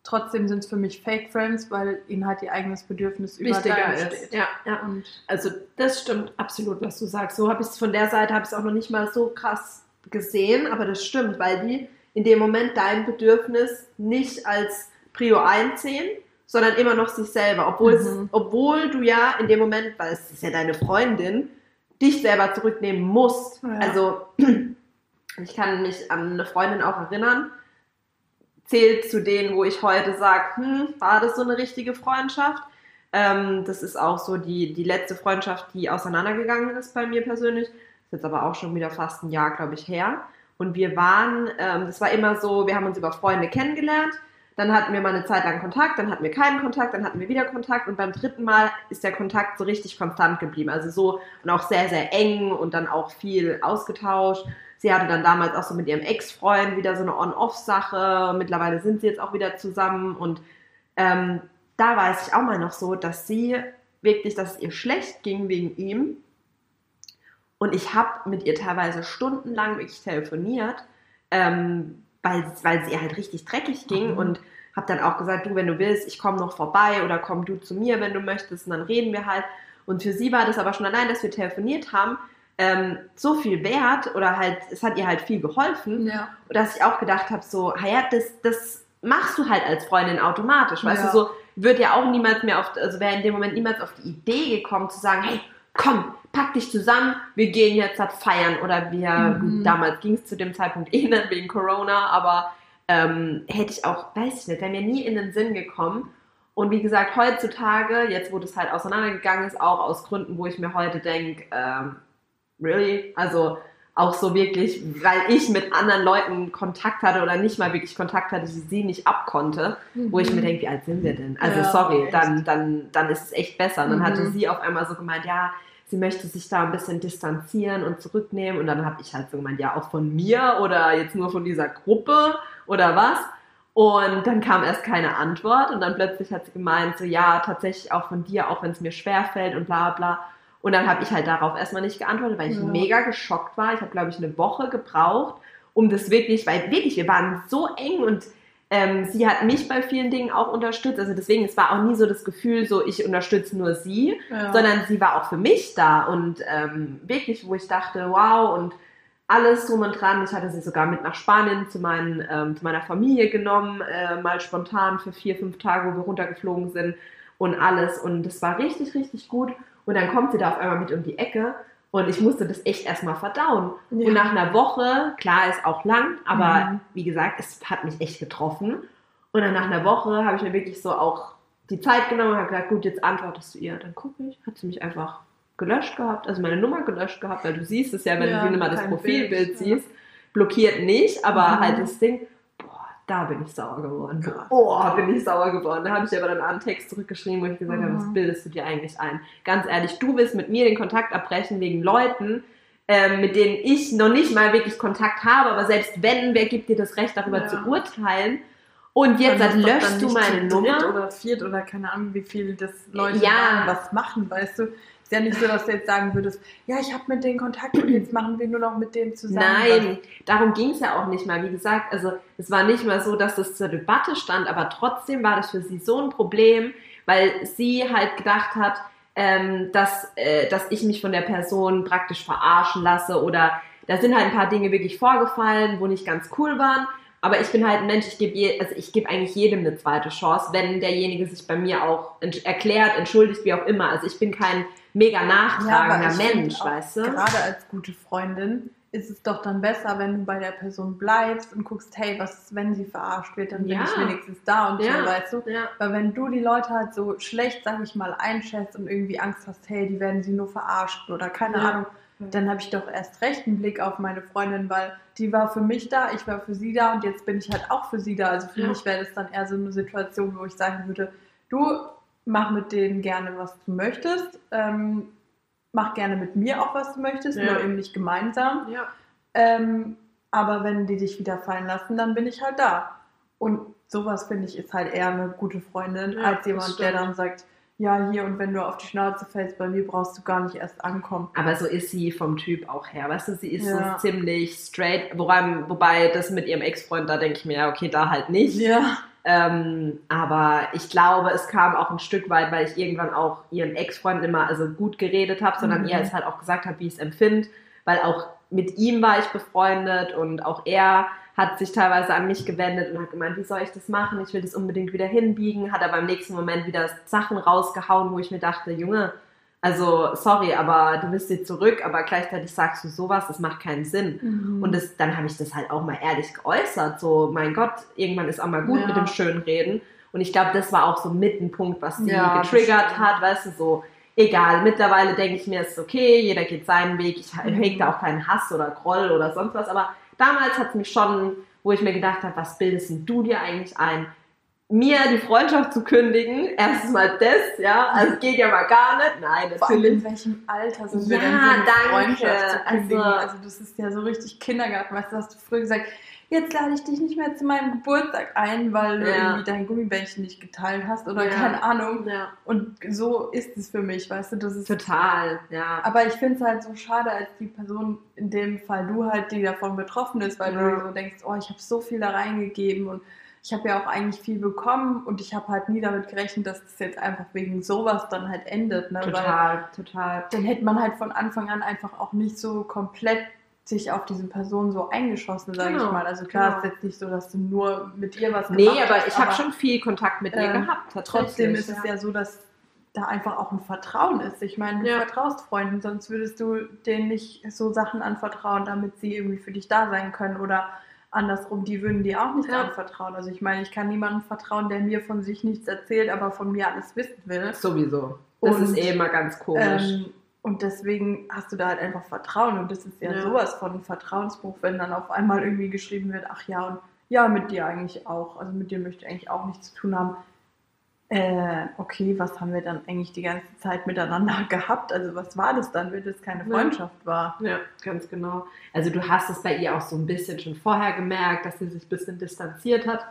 Speaker 1: trotzdem sind es für mich Fake Friends, weil ihnen halt ihr eigenes Bedürfnis über steht.
Speaker 2: Ja, ja.
Speaker 1: Und
Speaker 2: Also das stimmt absolut, was du sagst. So habe ich es von der Seite habe ich es auch noch nicht mal so krass gesehen, aber das stimmt, weil die in dem Moment dein Bedürfnis nicht als Prio 1 sehen, sondern immer noch sich selber, obwohl
Speaker 1: Mhm.
Speaker 2: obwohl du ja in dem Moment, weil es ist ja deine Freundin, dich selber zurücknehmen musst.
Speaker 1: Ja.
Speaker 2: Also ich kann mich an eine Freundin auch erinnern, zählt zu denen, wo ich heute sage, hm, war das so eine richtige Freundschaft? Ähm, das ist auch so die, die letzte Freundschaft, die auseinandergegangen ist bei mir persönlich. Ist jetzt aber auch schon wieder fast ein Jahr, glaube ich, her. Und wir waren, ähm, das war immer so, wir haben uns über Freunde kennengelernt. Dann hatten wir mal eine Zeit lang Kontakt, dann hatten wir keinen Kontakt, dann hatten wir wieder Kontakt und beim dritten Mal ist der Kontakt so richtig konstant geblieben. Also so und auch sehr, sehr eng und dann auch viel ausgetauscht. Sie hatte dann damals auch so mit ihrem Ex-Freund wieder so eine On-Off-Sache. Mittlerweile sind sie jetzt auch wieder zusammen und ähm, da weiß ich auch mal noch so, dass sie wirklich, dass es ihr schlecht ging wegen ihm. Und ich habe mit ihr teilweise stundenlang wirklich telefoniert, ähm, weil, weil es ihr halt richtig dreckig ging.
Speaker 1: Mhm.
Speaker 2: Und habe dann auch gesagt, du, wenn du willst, ich komme noch vorbei oder komm du zu mir, wenn du möchtest und dann reden wir halt. Und für sie war das aber schon allein, dass wir telefoniert haben, ähm, so viel wert oder halt, es hat ihr halt viel geholfen,
Speaker 1: Ja.
Speaker 2: dass ich auch gedacht habe, so, ja, das, das machst du halt als Freundin automatisch, weißt
Speaker 1: Ja.
Speaker 2: du, so wird ja auch niemals mehr auf, also wäre in dem Moment niemals auf die Idee gekommen zu sagen, hey, komm, pack dich zusammen, wir gehen jetzt halt feiern oder wir,
Speaker 1: Mhm.
Speaker 2: damals ging es zu dem Zeitpunkt eh nicht wegen Corona, aber ähm, hätte ich auch, weiß ich nicht, wäre mir nie in den Sinn gekommen. Und wie gesagt, heutzutage, jetzt wo das halt auseinandergegangen ist, auch aus Gründen, wo ich mir heute denke, ähm, really? Also auch so wirklich, weil ich mit anderen Leuten Kontakt hatte oder nicht mal wirklich Kontakt hatte, die sie nicht abkonnte, wo ich mir denke, wie alt sind wir denn? Also
Speaker 1: Mhm. Ja,
Speaker 2: sorry,
Speaker 1: echt.
Speaker 2: dann, dann, dann ist es echt besser. Und dann hatte
Speaker 1: Mhm.
Speaker 2: sie auf einmal so gemeint, ja, sie möchte sich da ein bisschen distanzieren und zurücknehmen. Und dann habe ich halt so gemeint, ja, auch von mir oder jetzt nur von dieser Gruppe oder was. Und dann kam erst keine Antwort und dann plötzlich hat sie gemeint, so ja, tatsächlich auch von dir, auch wenn es mir schwerfällt und bla bla. Und dann habe ich halt darauf erstmal nicht geantwortet, weil ich
Speaker 1: Ja.
Speaker 2: mega geschockt war. Ich habe, glaube ich, eine Woche gebraucht, um das wirklich, weil wirklich, wir waren so eng und ähm, sie hat mich bei vielen Dingen auch unterstützt. Also deswegen, es war auch nie so das Gefühl, so ich unterstütze nur sie,
Speaker 1: Ja.
Speaker 2: sondern sie war auch für mich da und ähm, wirklich, wo ich dachte, wow und alles drum und dran. Ich hatte sie sogar mit nach Spanien zu, meinen, ähm, zu meiner Familie genommen, äh, mal spontan für vier, fünf Tage, wo wir runtergeflogen sind und alles. Und das war richtig, richtig gut. Und dann kommt sie da auf einmal mit um die Ecke und ich musste das echt erstmal verdauen.
Speaker 1: Ja.
Speaker 2: Und nach einer Woche, klar ist auch lang, aber
Speaker 1: Mhm.
Speaker 2: wie gesagt, es hat mich echt getroffen. Und dann nach einer Woche habe ich mir wirklich so auch die Zeit genommen und habe gesagt, gut, jetzt antwortest du ihr. Dann gucke ich, hat sie mich einfach gelöscht gehabt, also meine Nummer gelöscht gehabt, weil du siehst es ja, wenn
Speaker 1: Ja,
Speaker 2: du immer das Profilbild
Speaker 1: Bild,
Speaker 2: siehst, blockiert nicht, aber
Speaker 1: Mhm.
Speaker 2: halt das Ding, da bin ich sauer geworden.
Speaker 1: Krass.
Speaker 2: Boah, bin ich sauer geworden. Da habe ich aber dann einen Text zurückgeschrieben, wo ich gesagt habe,
Speaker 1: Mhm.
Speaker 2: was bildest du dir eigentlich ein? Ganz ehrlich, du willst mit mir den Kontakt abbrechen wegen Leuten, ähm, mit denen ich noch nicht mal wirklich Kontakt habe, aber selbst wenn, wer gibt dir das Recht, darüber
Speaker 1: Ja.
Speaker 2: zu urteilen? Und jetzt
Speaker 1: Dann
Speaker 2: löschst du meine Nummer.
Speaker 1: Oder viert oder keine Ahnung, wie viel das Leute
Speaker 2: Ja.
Speaker 1: waren, was machen, weißt du? Ist ja nicht so, dass du jetzt sagen würdest, ja, ich habe mit denen Kontakt und jetzt machen wir nur noch mit denen zusammen.
Speaker 2: Nein, darum ging es ja auch nicht mal. Wie gesagt, also es war nicht mal so, dass das zur Debatte stand, aber trotzdem war das für sie so ein Problem, weil sie halt gedacht hat, ähm, dass, äh, dass ich mich von der Person praktisch verarschen lasse oder da sind halt ein paar Dinge wirklich vorgefallen, wo nicht ganz cool waren. Aber ich bin halt ein Mensch, ich gebe je, also ich gebe eigentlich jedem eine zweite Chance, wenn derjenige sich bei mir auch erklärt, entschuldigt, wie auch immer. Also ich bin kein mega nachtragender
Speaker 1: find
Speaker 2: Mensch,
Speaker 1: auch,
Speaker 2: weißt du?
Speaker 1: Gerade als gute Freundin ist es doch dann besser, wenn du bei der Person bleibst und guckst, hey, was ist, wenn sie verarscht wird, dann bin
Speaker 2: Ja.
Speaker 1: ich wenigstens da und
Speaker 2: Ja.
Speaker 1: so, weißt du?
Speaker 2: Ja.
Speaker 1: Weil wenn du die Leute halt so schlecht, sag ich mal, einschätzt und irgendwie Angst hast, hey, die werden sie nur verarscht oder keine
Speaker 2: Ja.
Speaker 1: Ahnung, dann habe ich doch erst recht einen Blick auf meine Freundin, weil die war für mich da, ich war für sie da und jetzt bin ich halt auch für sie da. Also für
Speaker 2: Ja.
Speaker 1: mich wäre das dann eher so eine Situation, wo ich sagen würde, du mach mit denen gerne, was du möchtest, ähm, mach gerne mit mir auch, was du möchtest,
Speaker 2: Ja.
Speaker 1: nur eben nicht gemeinsam.
Speaker 2: Ja.
Speaker 1: Ähm, aber wenn die dich wieder fallen lassen, dann bin ich halt da. Und sowas finde ich ist halt eher eine gute Freundin
Speaker 2: Ja,
Speaker 1: als jemand, der dann sagt, ja, hier und wenn du auf die Schnauze fällst, bei mir brauchst du gar nicht erst ankommen.
Speaker 2: Aber so ist sie vom Typ auch her. Weißt du, sie ist
Speaker 1: Ja.
Speaker 2: so ziemlich straight. Wobei, wobei das mit ihrem Ex-Freund, da denke ich mir, ja, okay, da halt nicht.
Speaker 1: Ja.
Speaker 2: Ähm, aber ich glaube, es kam auch ein Stück weit, weil ich irgendwann auch ihren Ex-Freund immer also gut geredet habe, sondern
Speaker 1: Mhm.
Speaker 2: ihr es halt auch gesagt habe, wie ich es empfinde. Weil auch mit ihm war ich befreundet und auch er hat sich teilweise an mich gewendet und hat gemeint, wie soll ich das machen? Ich will das unbedingt wieder hinbiegen. Hat aber im nächsten Moment wieder Sachen rausgehauen, wo ich mir dachte, Junge, also sorry, aber du bist jetzt zurück, aber gleichzeitig sagst du sowas, das macht keinen Sinn.
Speaker 1: Mhm.
Speaker 2: Und das, dann habe ich das halt auch mal ehrlich geäußert. So, mein Gott, irgendwann ist auch mal gut
Speaker 1: Ja.
Speaker 2: mit dem Schönreden. Und ich glaube, das war auch so mit ein Punkt, was sie
Speaker 1: Ja,
Speaker 2: getriggert hat, weißt du, so. Egal, mittlerweile denke ich mir, es ist okay, jeder geht seinen Weg, ich
Speaker 1: Mhm.
Speaker 2: hege da auch keinen Hass oder Groll oder sonst was, aber damals hat es mich schon, wo ich mir gedacht habe, was bildest denn du dir eigentlich ein, mir die Freundschaft zu kündigen, erstens mal das, ja, also es geht ja mal gar nicht, nein,
Speaker 1: Vor allem in welchem Alter sind wir
Speaker 2: Ja,
Speaker 1: denn so eine
Speaker 2: danke.
Speaker 1: Freundschaft zu kündigen?
Speaker 2: Also-
Speaker 1: Also, das ist ja so richtig Kindergarten. Weißt du, hast du früher gesagt, jetzt lade ich dich nicht mehr zu meinem Geburtstag ein, weil du
Speaker 2: Ja.
Speaker 1: irgendwie dein Gummibärchen nicht geteilt hast oder
Speaker 2: Ja.
Speaker 1: keine Ahnung.
Speaker 2: Ja,
Speaker 1: Und so ist es für mich, weißt du, das ist
Speaker 2: total, ja.
Speaker 1: Aber ich finde es halt so schade, als die Person, in dem Fall du halt, die davon betroffen ist, weil
Speaker 2: Ja.
Speaker 1: du so denkst, oh, ich habe so viel da reingegeben und ich habe ja auch eigentlich viel bekommen und ich habe halt nie damit gerechnet, dass das jetzt einfach wegen sowas dann halt endet. Ne?
Speaker 2: Total, Weil total.
Speaker 1: Dann hätte man halt von Anfang an einfach auch nicht so komplett sich auf diese Person so eingeschossen, sage genau, ich mal. Also klar genau. ist jetzt nicht so, dass du nur mit ihr was
Speaker 2: nee, gemacht Nee, aber ich habe schon viel Kontakt mit ihr ähm, gehabt.
Speaker 1: Trotzdem ist ja. es ja so, dass da einfach auch ein Vertrauen ist. Ich meine, du ja. vertraust Freunden, sonst würdest du denen nicht so Sachen anvertrauen, damit sie irgendwie für dich da sein können oder andersrum, die würden dir auch nicht ja. anvertrauen. Also ich meine, ich kann niemandem vertrauen, der mir von sich nichts erzählt, aber von mir alles wissen will.
Speaker 2: Sowieso. Das und, ist eh immer ganz komisch. Ähm,
Speaker 1: und deswegen hast du da halt einfach Vertrauen. Und das ist ja, ja. sowas von Vertrauensbruch, wenn dann auf einmal irgendwie geschrieben wird, ach ja, und ja, mit dir eigentlich auch. Also mit dir möchte ich eigentlich auch nichts zu tun haben äh, okay, was haben wir dann eigentlich die ganze Zeit miteinander gehabt? Also was war das dann, wenn das keine Freundschaft ja. war?
Speaker 2: Ja, ganz genau. Also du hast es bei ihr auch so ein bisschen schon vorher gemerkt, dass sie sich ein bisschen distanziert hat.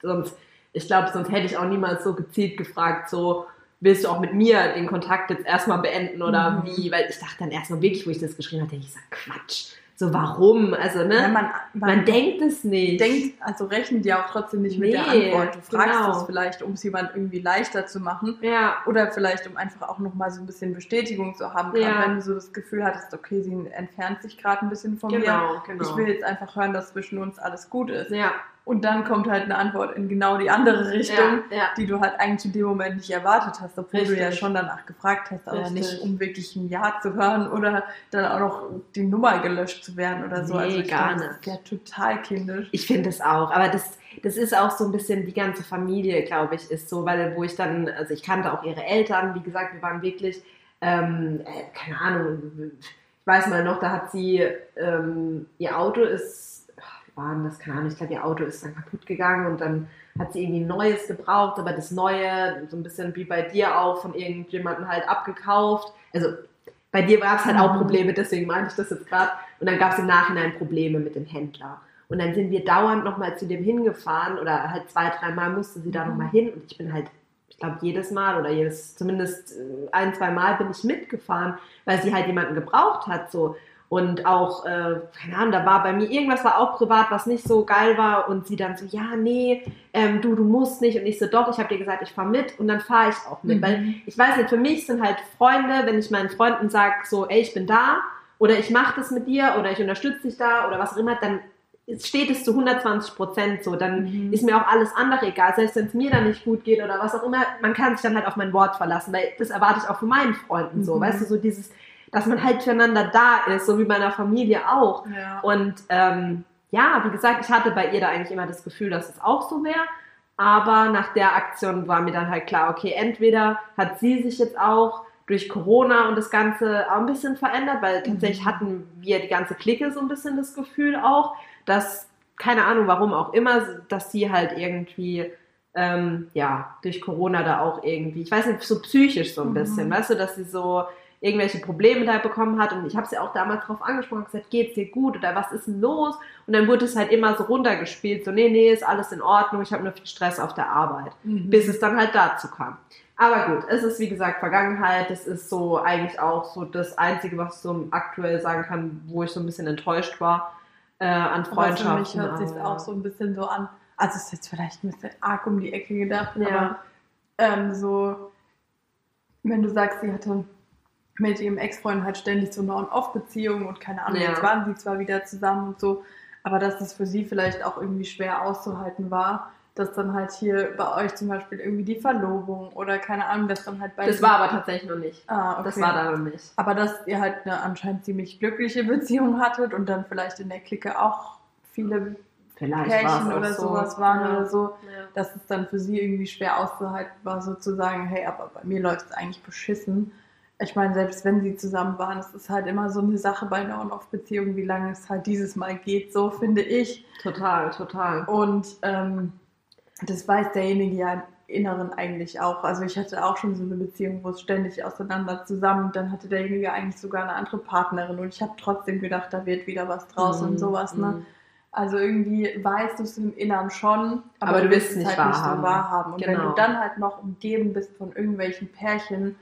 Speaker 2: Sonst, ich glaube, sonst hätte ich auch niemals so gezielt gefragt, so, willst du auch mit mir den Kontakt jetzt erstmal beenden oder mhm. wie? Weil ich dachte dann erstmal wirklich, wo ich das geschrieben hatte, ich sag Quatsch so warum? Also, ne? Ja, man, man, man, denkt es nicht.
Speaker 1: Denkt, also rechnet ja auch trotzdem nicht nee, mit der Antwort. Du fragst genau. es vielleicht, um es jemand irgendwie leichter zu machen.
Speaker 2: Ja.
Speaker 1: Oder vielleicht, um einfach auch nochmal so ein bisschen Bestätigung zu haben. Ja. wenn du so das Gefühl hattest, okay, sie entfernt sich gerade ein bisschen von genau, mir. Genau. Ich will jetzt einfach hören, dass zwischen uns alles gut ist.
Speaker 2: Ja.
Speaker 1: Und dann kommt halt eine Antwort in genau die andere Richtung, ja, ja. die du halt eigentlich in dem Moment nicht erwartet hast, obwohl Richtig. du ja schon danach gefragt hast, aber Richtig. nicht um wirklich ein Ja zu hören oder dann auch noch die Nummer gelöscht zu werden oder so.
Speaker 2: Nee, also gar find, nicht.
Speaker 1: Ja total kindisch.
Speaker 2: Ich finde es auch, aber das, das ist auch so ein bisschen die ganze Familie, glaube ich, ist so, weil wo ich dann, also ich kannte auch ihre Eltern, wie gesagt, wir waren wirklich, ähm, äh, keine Ahnung, ich weiß mal noch, da hat sie, ähm, ihr Auto ist waren das, keine Ahnung, ich glaube, ihr Auto ist dann kaputt gegangen und dann hat sie irgendwie ein neues gebraucht, aber das Neue, so ein bisschen wie bei dir auch, von irgendjemandem halt abgekauft. Also bei dir war es halt auch mhm. Probleme, deswegen meinte ich das jetzt gerade. Und dann gab es im Nachhinein Probleme mit dem Händler. Und dann sind wir dauernd nochmal zu dem hingefahren oder halt zwei, dreimal musste sie da nochmal hin und ich bin halt ich glaube, jedes Mal oder jedes, zumindest äh, ein, zwei Mal bin ich mitgefahren, weil sie halt jemanden gebraucht hat. So. Und auch, äh, keine Ahnung, da war bei mir irgendwas war auch privat, was nicht so geil war. Und sie dann so, ja, nee, ähm, du, du musst nicht. Und ich so, doch, ich habe dir gesagt, ich fahre mit. Und dann fahre ich auch mit. Mhm. Weil ich weiß nicht, für mich sind halt Freunde, wenn ich meinen Freunden sage, so, ey, ich bin da. Oder ich mache das mit dir. Oder ich unterstütze dich da. Oder was auch immer. Dann steht es zu 120 Prozent so. Dann mhm. ist mir auch alles andere egal. Selbst wenn es mir dann nicht gut geht oder was auch immer. Man kann sich dann halt auf mein Wort verlassen. Weil das erwarte ich auch von meinen Freunden so. Mhm. Weißt du, so dieses dass man halt füreinander da ist, so wie bei einer Familie auch. Ja. Und ähm, ja, wie gesagt, ich hatte bei ihr da eigentlich immer das Gefühl, dass es auch so wäre. Aber nach der Aktion war mir dann halt klar, okay, entweder hat sie sich jetzt auch durch Corona und das Ganze auch ein bisschen verändert, weil tatsächlich mhm. hatten wir die ganze Clique so ein bisschen das Gefühl auch, dass, keine Ahnung warum auch immer, dass sie halt irgendwie, ähm, ja, durch Corona da auch irgendwie, ich weiß nicht, so psychisch so ein bisschen, mhm. weißt du, dass sie so irgendwelche Probleme da bekommen hat. Und ich habe sie auch damals darauf angesprochen, gesagt, geht's dir gut oder was ist denn los? Und dann wurde es halt immer so runtergespielt, so, nee, nee, ist alles in Ordnung, ich habe nur viel Stress auf der Arbeit, mhm. bis es dann halt dazu kam. Aber gut, es ist wie gesagt Vergangenheit, es ist so eigentlich auch so das Einzige, was ich so aktuell sagen kann, wo ich so ein bisschen enttäuscht war äh, an Freundschaften. Aber für
Speaker 1: mich hört sich auch so ein bisschen so an, also es ist jetzt vielleicht ein bisschen arg um die Ecke gedacht, ja. aber ähm, so, wenn du sagst, sie hatte mit ihrem Ex-Freund halt ständig so eine On-Off-Beziehung und keine Ahnung, ja. jetzt waren sie zwar wieder zusammen und so, aber dass das für sie vielleicht auch irgendwie schwer auszuhalten war, dass dann halt hier bei euch zum Beispiel irgendwie die Verlobung oder keine Ahnung, dass dann halt bei
Speaker 2: Das war aber tatsächlich noch nicht.
Speaker 1: Ah, okay.
Speaker 2: Das war da noch nicht.
Speaker 1: Aber dass ihr halt eine anscheinend ziemlich glückliche Beziehung hattet und dann vielleicht in der Clique auch viele vielleicht Pärchen oder so. sowas waren ja. oder so, ja. dass es dann für sie irgendwie schwer auszuhalten war, sozusagen, hey, aber bei mir läuft es eigentlich beschissen ich meine, selbst wenn sie zusammen waren, es ist halt immer so eine Sache bei einer On-Off-Beziehung, wie lange es halt dieses Mal geht, so finde ich.
Speaker 2: Total, total.
Speaker 1: Und ähm, das weiß derjenige ja im Inneren eigentlich auch. Also ich hatte auch schon so eine Beziehung, wo es ständig auseinander zusammen, dann hatte derjenige eigentlich sogar eine andere Partnerin und ich habe trotzdem gedacht, da wird wieder was draus mm, und sowas, ne? Mm. Also irgendwie weißt du es im Inneren schon,
Speaker 2: aber, aber du willst es nicht, halt wahrhaben. nicht so wahrhaben.
Speaker 1: Und genau. wenn du genau. dann halt noch umgeben bist von irgendwelchen Pärchen,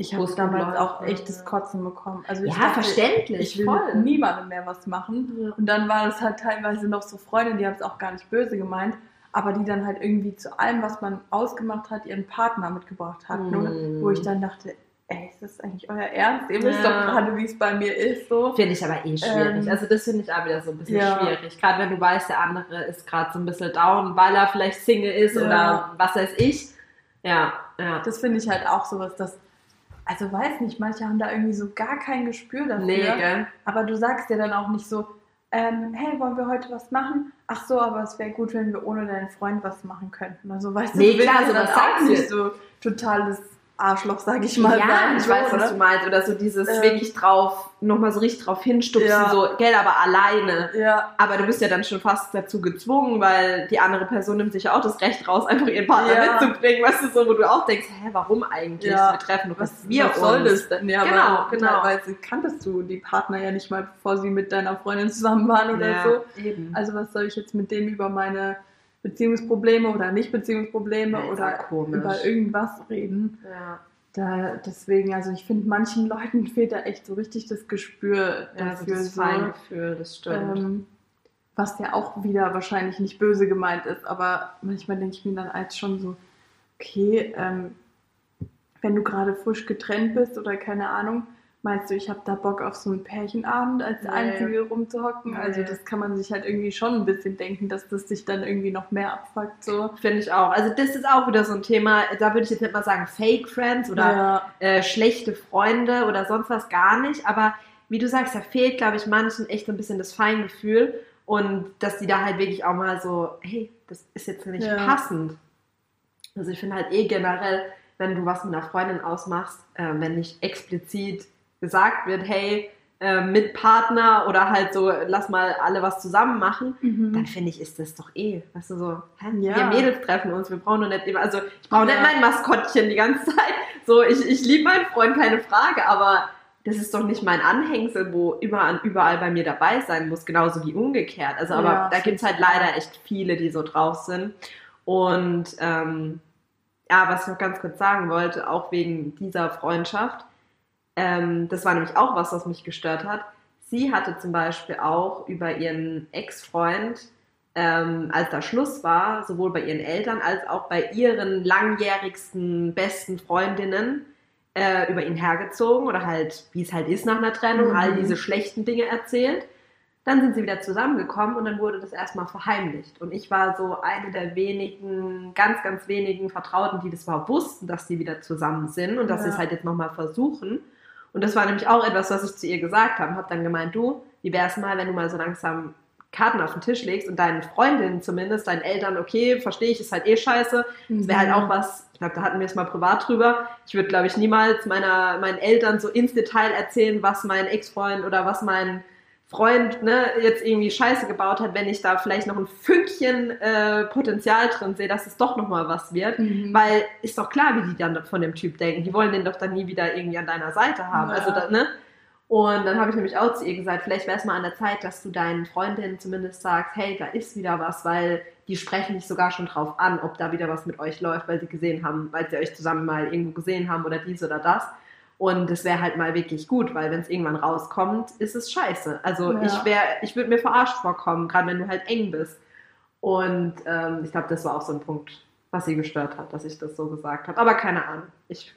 Speaker 1: ich habe damals auch echt das Kotzen bekommen. Also
Speaker 2: ja,
Speaker 1: dachte,
Speaker 2: verständlich.
Speaker 1: Ich will voll. niemandem mehr was machen. Ja. Und dann war das halt teilweise noch so Freunde, die haben es auch gar nicht böse gemeint. aber die dann halt irgendwie zu allem, was man ausgemacht hat, ihren Partner mitgebracht hat.
Speaker 2: Mhm.
Speaker 1: Ne? Wo ich dann dachte, ey, ist das eigentlich euer Ernst? Ihr wisst
Speaker 2: Ja.
Speaker 1: doch gerade, wie es bei mir ist. So.
Speaker 2: Finde ich aber eh schwierig.
Speaker 1: Ähm,
Speaker 2: also das finde ich auch wieder so ein bisschen
Speaker 1: ja.
Speaker 2: schwierig. Gerade wenn du weißt, der andere ist gerade so ein bisschen down, weil er vielleicht Single ist
Speaker 1: Ja.
Speaker 2: oder was weiß ich. Ja, ja.
Speaker 1: Das finde ich halt auch sowas, dass, also weiß nicht, manche haben da irgendwie so gar kein Gespür dafür.
Speaker 2: Nee, gell?
Speaker 1: Aber du sagst ja dann auch nicht so, ähm, hey, wollen wir heute was machen? Ach so, aber es wäre gut, wenn wir ohne deinen Freund was machen könnten. Also weißt
Speaker 2: Nee,
Speaker 1: du, du
Speaker 2: klar,
Speaker 1: dann auch
Speaker 2: sagst du.
Speaker 1: nicht so totales Arschloch, sag ich mal.
Speaker 2: ja,
Speaker 1: sein,
Speaker 2: ich
Speaker 1: so,
Speaker 2: weiß, was
Speaker 1: oder?
Speaker 2: du meinst. Oder so dieses
Speaker 1: Ähm,
Speaker 2: wirklich drauf, nochmal so richtig drauf hinstupsen,
Speaker 1: Ja.
Speaker 2: so, gell, aber alleine.
Speaker 1: Ja,
Speaker 2: Aber du bist ja dann schon fast dazu gezwungen, weil die andere Person nimmt sich ja auch das Recht raus, einfach ihren Partner
Speaker 1: Ja.
Speaker 2: mitzubringen, weißt du, so, wo du auch denkst, hä, warum eigentlich?
Speaker 1: Ja.
Speaker 2: Wir treffen doch
Speaker 1: was,
Speaker 2: was wir
Speaker 1: was soll
Speaker 2: uns.
Speaker 1: das denn? Ja,
Speaker 2: Genau,
Speaker 1: aber
Speaker 2: genau.
Speaker 1: teilweise kanntest du die Partner ja nicht mal, bevor sie mit deiner Freundin zusammen waren oder so.
Speaker 2: Eben.
Speaker 1: Also was soll ich jetzt mit dem über meine Beziehungsprobleme oder Nicht-Beziehungsprobleme oder
Speaker 2: komisch.
Speaker 1: über irgendwas reden?
Speaker 2: ja.
Speaker 1: Da, deswegen, also ich finde, manchen Leuten fehlt da echt so richtig das Gespür
Speaker 2: Ja,
Speaker 1: dafür.
Speaker 2: das
Speaker 1: so,
Speaker 2: Feingefühl, das stimmt.
Speaker 1: ähm, was ja auch wieder wahrscheinlich nicht böse gemeint ist, aber manchmal denke ich mir dann als schon so, okay, ähm, wenn du gerade frisch getrennt bist oder keine Ahnung, meinst du, ich habe da Bock auf so einen Pärchenabend als
Speaker 2: Nee.
Speaker 1: Einzige rumzuhocken? Also
Speaker 2: Nee.
Speaker 1: das kann man sich halt irgendwie schon ein bisschen denken, dass das sich dann irgendwie noch mehr abfuckt. So.
Speaker 2: Finde ich auch. Also das ist auch wieder so ein Thema, da würde ich jetzt nicht mal sagen Fake Friends oder
Speaker 1: ja,
Speaker 2: äh, schlechte Freunde oder sonst was gar nicht. Aber wie du sagst, da fehlt, glaube ich, manchen echt so ein bisschen das Feingefühl und dass die da halt wirklich auch mal so, hey, das ist jetzt nicht
Speaker 1: Ja.
Speaker 2: passend. Also ich finde halt eh generell, wenn du was mit einer Freundin ausmachst, äh, wenn nicht explizit gesagt wird, hey, äh, mit Partner oder halt so, lass mal alle was zusammen machen,
Speaker 1: Mhm.
Speaker 2: dann finde ich, ist das doch eh, weißt du, so, hä,
Speaker 1: Ja.
Speaker 2: wir Mädels treffen uns, wir brauchen nur nicht immer, also ich brauche nicht
Speaker 1: Ja.
Speaker 2: mein Maskottchen die ganze Zeit, so, ich, ich liebe meinen Freund, keine Frage, aber das ist doch nicht mein Anhängsel, wo überall, überall bei mir dabei sein muss, genauso wie umgekehrt, also aber
Speaker 1: Ja,
Speaker 2: da gibt es halt leider echt viele, die so drauf sind und ähm, ja, was ich noch ganz kurz sagen wollte, auch wegen dieser Freundschaft, ähm, das war nämlich auch was, was mich gestört hat. Sie hatte zum Beispiel auch über ihren Ex-Freund, ähm, als da Schluss war, sowohl bei ihren Eltern als auch bei ihren langjährigsten besten Freundinnen, äh, über ihn hergezogen oder halt, wie es halt ist nach einer Trennung,
Speaker 1: Mhm.
Speaker 2: all diese schlechten Dinge erzählt. Dann sind sie wieder zusammengekommen und dann wurde das erstmal verheimlicht. Und ich war so eine der wenigen, ganz, ganz wenigen Vertrauten, die das überhaupt wussten, dass sie wieder zusammen sind und dass
Speaker 1: Ja.
Speaker 2: sie es halt jetzt nochmal versuchen. Und das war nämlich auch etwas, was ich zu ihr gesagt habe. Habe dann gemeint, du, wie wär's mal, wenn du mal so langsam Karten auf den Tisch legst und deinen Freundinnen zumindest, deinen Eltern, okay, verstehe ich, ist halt eh scheiße. Das wäre halt auch was, ich glaube, da hatten wir es mal privat drüber. Ich würde, glaube ich, niemals meiner, meinen Eltern so ins Detail erzählen, was mein Ex-Freund oder was mein Freund ne, jetzt irgendwie Scheiße gebaut hat, wenn ich da vielleicht noch ein Fünkchen äh, Potenzial drin sehe, dass es doch nochmal was wird.
Speaker 1: Mhm.
Speaker 2: Weil ist doch klar, wie die dann von dem Typ denken. Die wollen den doch dann nie wieder irgendwie an deiner Seite haben.
Speaker 1: Ja.
Speaker 2: Also, da, ne? Und dann habe ich nämlich auch zu ihr gesagt, vielleicht wäre es mal an der Zeit, dass du deinen Freundinnen zumindest sagst, hey, da ist wieder was, weil die sprechen dich sogar schon drauf an, ob da wieder was mit euch läuft, weil sie gesehen haben, weil sie euch zusammen mal irgendwo gesehen haben oder dies oder das. Und es wäre halt mal wirklich gut, weil wenn es irgendwann rauskommt, ist es scheiße. Also
Speaker 1: Ja.
Speaker 2: ich wäre, ich würde mir verarscht vorkommen, gerade wenn du halt eng bist. Und ähm, ich glaube, das war auch so ein Punkt, was sie gestört hat, dass ich das so gesagt habe. Aber keine Ahnung, ich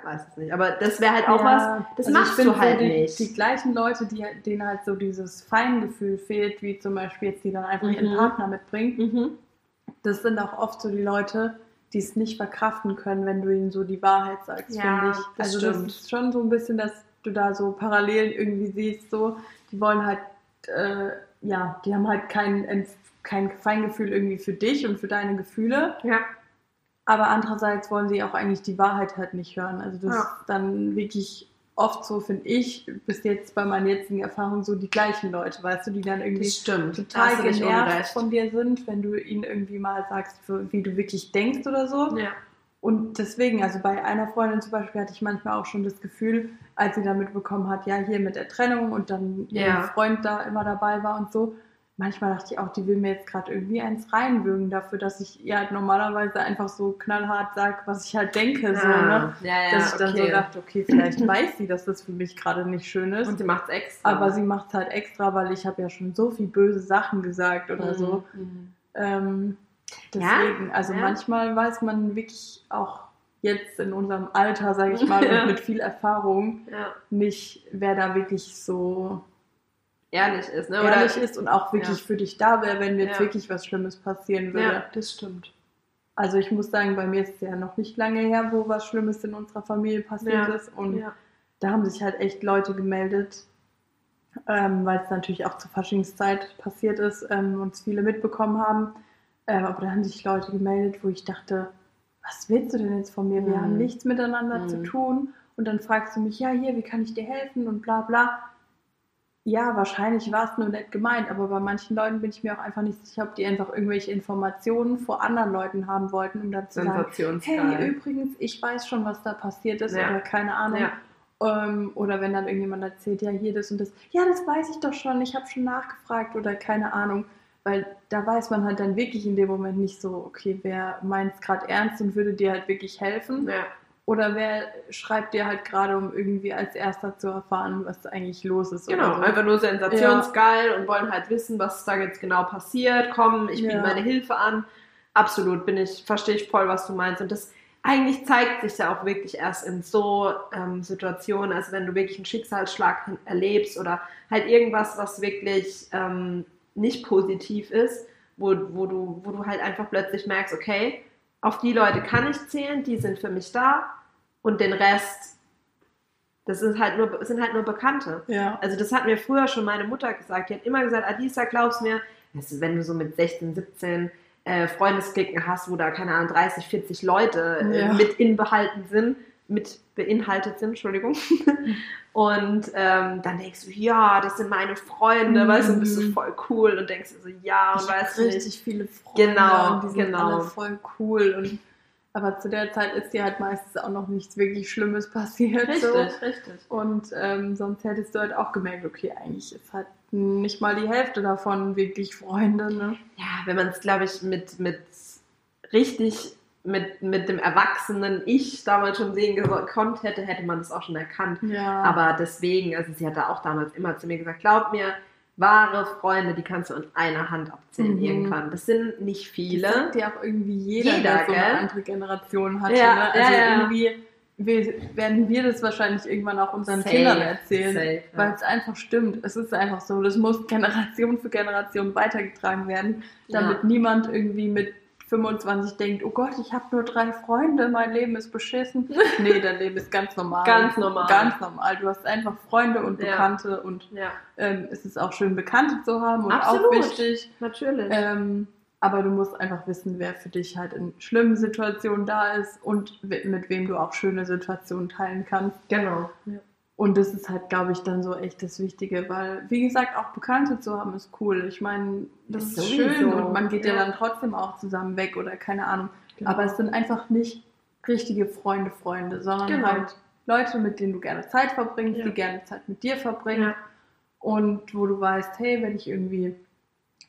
Speaker 2: weiß es nicht. Aber das wäre halt auch
Speaker 1: Ja,
Speaker 2: was, das
Speaker 1: also
Speaker 2: machst du halt
Speaker 1: so die,
Speaker 2: nicht.
Speaker 1: Die gleichen Leute, die, denen halt so dieses Feingefühl fehlt, wie zum Beispiel jetzt die dann einfach
Speaker 2: Mhm.
Speaker 1: ihren Partner mitbringen,
Speaker 2: mhm.
Speaker 1: das sind auch oft so die Leute, die es nicht verkraften können, wenn du ihnen so die Wahrheit sagst,
Speaker 2: Ja,
Speaker 1: finde ich.
Speaker 2: das
Speaker 1: also
Speaker 2: stimmt.
Speaker 1: das ist schon so ein bisschen, dass du da so Parallelen irgendwie siehst, so, die wollen halt, äh, ja, die haben halt kein, kein Feingefühl irgendwie für dich und für deine Gefühle,
Speaker 2: Ja.
Speaker 1: aber andererseits wollen sie auch eigentlich die Wahrheit halt nicht hören. Also das
Speaker 2: Ja.
Speaker 1: ist dann wirklich oft so, finde ich, bis jetzt bei meinen jetzigen Erfahrungen so die gleichen Leute, weißt du, die dann irgendwie total genervt von dir sind, wenn du ihnen irgendwie mal sagst, wie du wirklich denkst oder so.
Speaker 2: Ja.
Speaker 1: Und deswegen, also bei einer Freundin zum Beispiel hatte ich manchmal auch schon das Gefühl, als sie da mitbekommen hat, ja, hier mit der Trennung und dann ihr
Speaker 2: Ja.
Speaker 1: Freund da immer dabei war und so. Manchmal dachte ich auch, die will mir jetzt gerade irgendwie eins reinwürgen dafür, dass ich ihr halt normalerweise einfach so knallhart sag, was ich halt denke. So, ne?
Speaker 2: Ah, ja, ja,
Speaker 1: Dass ich dann
Speaker 2: okay.
Speaker 1: so dachte, okay, vielleicht weiß sie, dass das für mich gerade nicht schön ist.
Speaker 2: Und sie macht es extra.
Speaker 1: aber sie macht es halt extra, weil ich habe ja schon so viel böse Sachen gesagt oder so.
Speaker 2: Mhm.
Speaker 1: Ähm, Deswegen,
Speaker 2: Ja,
Speaker 1: also
Speaker 2: ja.
Speaker 1: manchmal weiß man wirklich auch jetzt in unserem Alter, sage ich mal,
Speaker 2: Ja.
Speaker 1: und mit viel Erfahrung
Speaker 2: Ja.
Speaker 1: nicht, wer da wirklich so
Speaker 2: Ehrlich ist, ne?
Speaker 1: ehrlich ist und auch wirklich
Speaker 2: Ja.
Speaker 1: für dich da wäre, wenn jetzt
Speaker 2: Ja.
Speaker 1: wirklich was Schlimmes passieren würde.
Speaker 2: Ja, das stimmt.
Speaker 1: Also ich muss sagen, bei mir ist es ja noch nicht lange her, wo was Schlimmes in unserer Familie passiert
Speaker 2: Ja.
Speaker 1: ist. Und
Speaker 2: Ja.
Speaker 1: da haben sich halt echt Leute gemeldet, ähm, weil es natürlich auch zur Faschingszeit passiert ist ähm, und es viele mitbekommen haben. Ähm, aber da haben sich Leute gemeldet, wo ich dachte, was willst du denn jetzt von mir? Wir
Speaker 2: Mhm.
Speaker 1: haben nichts miteinander
Speaker 2: Mhm.
Speaker 1: zu tun. Und dann fragst du mich, ja, hier, wie kann ich dir helfen und bla bla. Ja, wahrscheinlich war es nur nett gemeint, aber bei manchen Leuten bin ich mir auch einfach nicht sicher, ob die einfach irgendwelche Informationen vor anderen Leuten haben wollten, um dann zu sagen, hey, übrigens, ich weiß schon, was da passiert ist
Speaker 2: Ja.
Speaker 1: oder keine Ahnung.
Speaker 2: Ja.
Speaker 1: Ähm, oder wenn dann irgendjemand erzählt, ja, hier das und das. Ja, das weiß ich doch schon, ich habe schon nachgefragt oder keine Ahnung. Weil da weiß man halt dann wirklich in dem Moment nicht so, okay, wer meint es gerade ernst und würde dir halt wirklich helfen.
Speaker 2: Ja.
Speaker 1: Oder wer schreibt dir halt gerade, um irgendwie als erster zu erfahren, was eigentlich los ist.
Speaker 2: Genau,
Speaker 1: oder so.
Speaker 2: einfach nur sensationsgeil und wollen halt wissen, was da jetzt genau passiert. Komm, ich biete
Speaker 1: Ja.
Speaker 2: meine Hilfe an. Absolut, bin ich, verstehe ich voll, was du meinst. Und das eigentlich zeigt sich ja auch wirklich erst in so ähm, Situationen, also wenn du wirklich einen Schicksalsschlag erlebst oder halt irgendwas, was wirklich ähm, nicht positiv ist, wo, wo, du, wo du halt einfach plötzlich merkst, okay, auf die Leute kann ich zählen, die sind für mich da und den Rest, das sind halt nur, sind halt nur Bekannte.
Speaker 1: Ja.
Speaker 2: Also das hat mir früher schon meine Mutter gesagt. Die hat immer gesagt, Adisa, glaubst mir, du, wenn du so mit 16, 17 äh, Freundesklicken hast, wo da, keine Ahnung, 30, 40 Leute äh,
Speaker 1: Ja.
Speaker 2: mit inbehalten sind, mit beinhaltet sind, Entschuldigung. Und ähm, dann denkst du, ja, das sind meine Freunde,
Speaker 1: Mhm.
Speaker 2: weißt du, bist du voll cool und denkst dir so, ja, und
Speaker 1: ich
Speaker 2: weißt du nicht.
Speaker 1: richtig viele Freunde
Speaker 2: Genau,
Speaker 1: und die sind
Speaker 2: genau.
Speaker 1: alle voll cool. Und, aber zu der Zeit ist dir halt meistens auch noch nichts wirklich Schlimmes passiert.
Speaker 2: Richtig,
Speaker 1: So.
Speaker 2: richtig.
Speaker 1: Und ähm, sonst hättest du halt auch gemerkt, okay, eigentlich ist halt nicht mal die Hälfte davon wirklich Freunde. Ne?
Speaker 2: Ja, wenn man es, glaube ich, mit, mit richtig mit, mit dem erwachsenen Ich damals schon sehen gekonnt hätte, hätte man das auch schon erkannt.
Speaker 1: Ja.
Speaker 2: Aber deswegen, also sie hat da auch damals immer zu mir gesagt, glaub mir, wahre Freunde, die kannst du an einer Hand abzählen
Speaker 1: Mhm.
Speaker 2: irgendwann. Das sind nicht
Speaker 1: Das
Speaker 2: viele.
Speaker 1: sagt ja auch irgendwie jeder,
Speaker 2: Jeder,
Speaker 1: der so eine andere Generation hatte.
Speaker 2: Ja,
Speaker 1: ne? Also
Speaker 2: ja,
Speaker 1: irgendwie wir, werden wir das wahrscheinlich irgendwann auch unseren
Speaker 2: Safe,
Speaker 1: Kindern erzählen.
Speaker 2: safe, ja.
Speaker 1: Weil es einfach stimmt. Es ist einfach so. Das muss Generation für Generation weitergetragen werden, damit niemand irgendwie mit 25 denkt, oh Gott, ich habe nur drei Freunde, mein Leben ist beschissen. Nee, dein Leben ist ganz normal.
Speaker 2: Ganz normal.
Speaker 1: Ganz normal. Du hast einfach Freunde und
Speaker 2: Ja.
Speaker 1: Bekannte und
Speaker 2: Ja,
Speaker 1: ähm, es ist auch schön, Bekannte zu haben und
Speaker 2: Absolut.
Speaker 1: auch wichtig.
Speaker 2: natürlich.
Speaker 1: Ähm, aber du musst einfach wissen, wer für dich halt in schlimmen Situationen da ist und mit wem du auch schöne Situationen teilen kannst.
Speaker 2: genau.
Speaker 1: Und das ist halt, glaube ich, dann so echt das Wichtige, weil, wie gesagt, auch Bekannte zu haben ist cool. Ich meine, das ist
Speaker 2: Sowieso.
Speaker 1: schön und man geht ja.
Speaker 2: Ja.
Speaker 1: dann trotzdem auch zusammen weg oder keine Ahnung.
Speaker 2: Genau.
Speaker 1: Aber es sind einfach nicht richtige Freunde, Freunde, sondern
Speaker 2: Genau.
Speaker 1: halt Leute, mit denen du gerne Zeit verbringst,
Speaker 2: Ja.
Speaker 1: die gerne Zeit mit dir verbringen
Speaker 2: Ja.
Speaker 1: und wo du weißt, hey, wenn ich irgendwie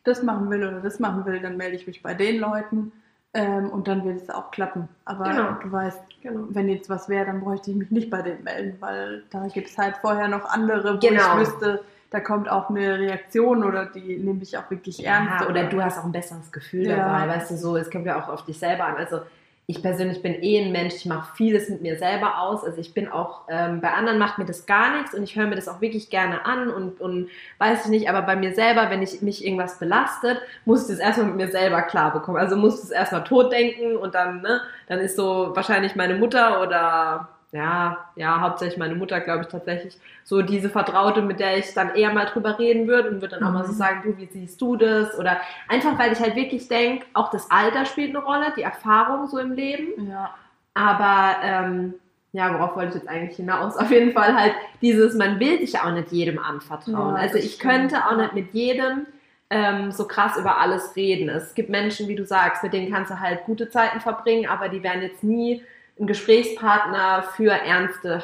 Speaker 1: das machen will oder das machen will, dann melde ich mich bei den Leuten ähm, und dann wird es auch klappen. Aber
Speaker 2: Genau.
Speaker 1: du weißt,
Speaker 2: genau.
Speaker 1: wenn jetzt was wäre, dann bräuchte ich mich nicht bei denen melden, weil da gibt es halt vorher noch andere, wo
Speaker 2: Genau.
Speaker 1: ich wüsste, da kommt auch eine Reaktion oder die nehme ich auch wirklich ernst.
Speaker 2: Ja, oder du hast auch ein besseres Gefühl
Speaker 1: Ja.
Speaker 2: dabei, weißt du, so, es kommt ja auch auf dich selber an. Also ich persönlich bin eh ein Mensch, ich mache vieles mit mir selber aus. Also ich bin auch, ähm, bei anderen macht mir das gar nichts und ich höre mir das auch wirklich gerne an und, und weiß ich nicht, aber bei mir selber, wenn ich mich irgendwas belastet, muss ich das erstmal mit mir selber klar bekommen. Also muss ich das erstmal tot denken und dann, ne, dann ist so wahrscheinlich meine Mutter oder ja, ja, hauptsächlich meine Mutter, glaube ich, tatsächlich so diese Vertraute, mit der ich dann eher mal drüber reden würde und würde dann auch mal so
Speaker 1: Mhm.
Speaker 2: sagen, du, wie siehst du das? Oder einfach, weil ich halt wirklich denke, auch das Alter spielt eine Rolle, die Erfahrung so im Leben.
Speaker 1: Ja,
Speaker 2: Aber ähm, ja, worauf wollte ich jetzt eigentlich hinaus? Auf jeden Fall halt dieses, man will sich auch nicht jedem anvertrauen.
Speaker 1: Ja,
Speaker 2: also ich
Speaker 1: stimmt,
Speaker 2: könnte auch nicht mit jedem ähm, so krass über alles reden. Es gibt Menschen, wie du sagst, mit denen kannst du halt gute Zeiten verbringen, aber die werden jetzt nie ein Gesprächspartner für ernste,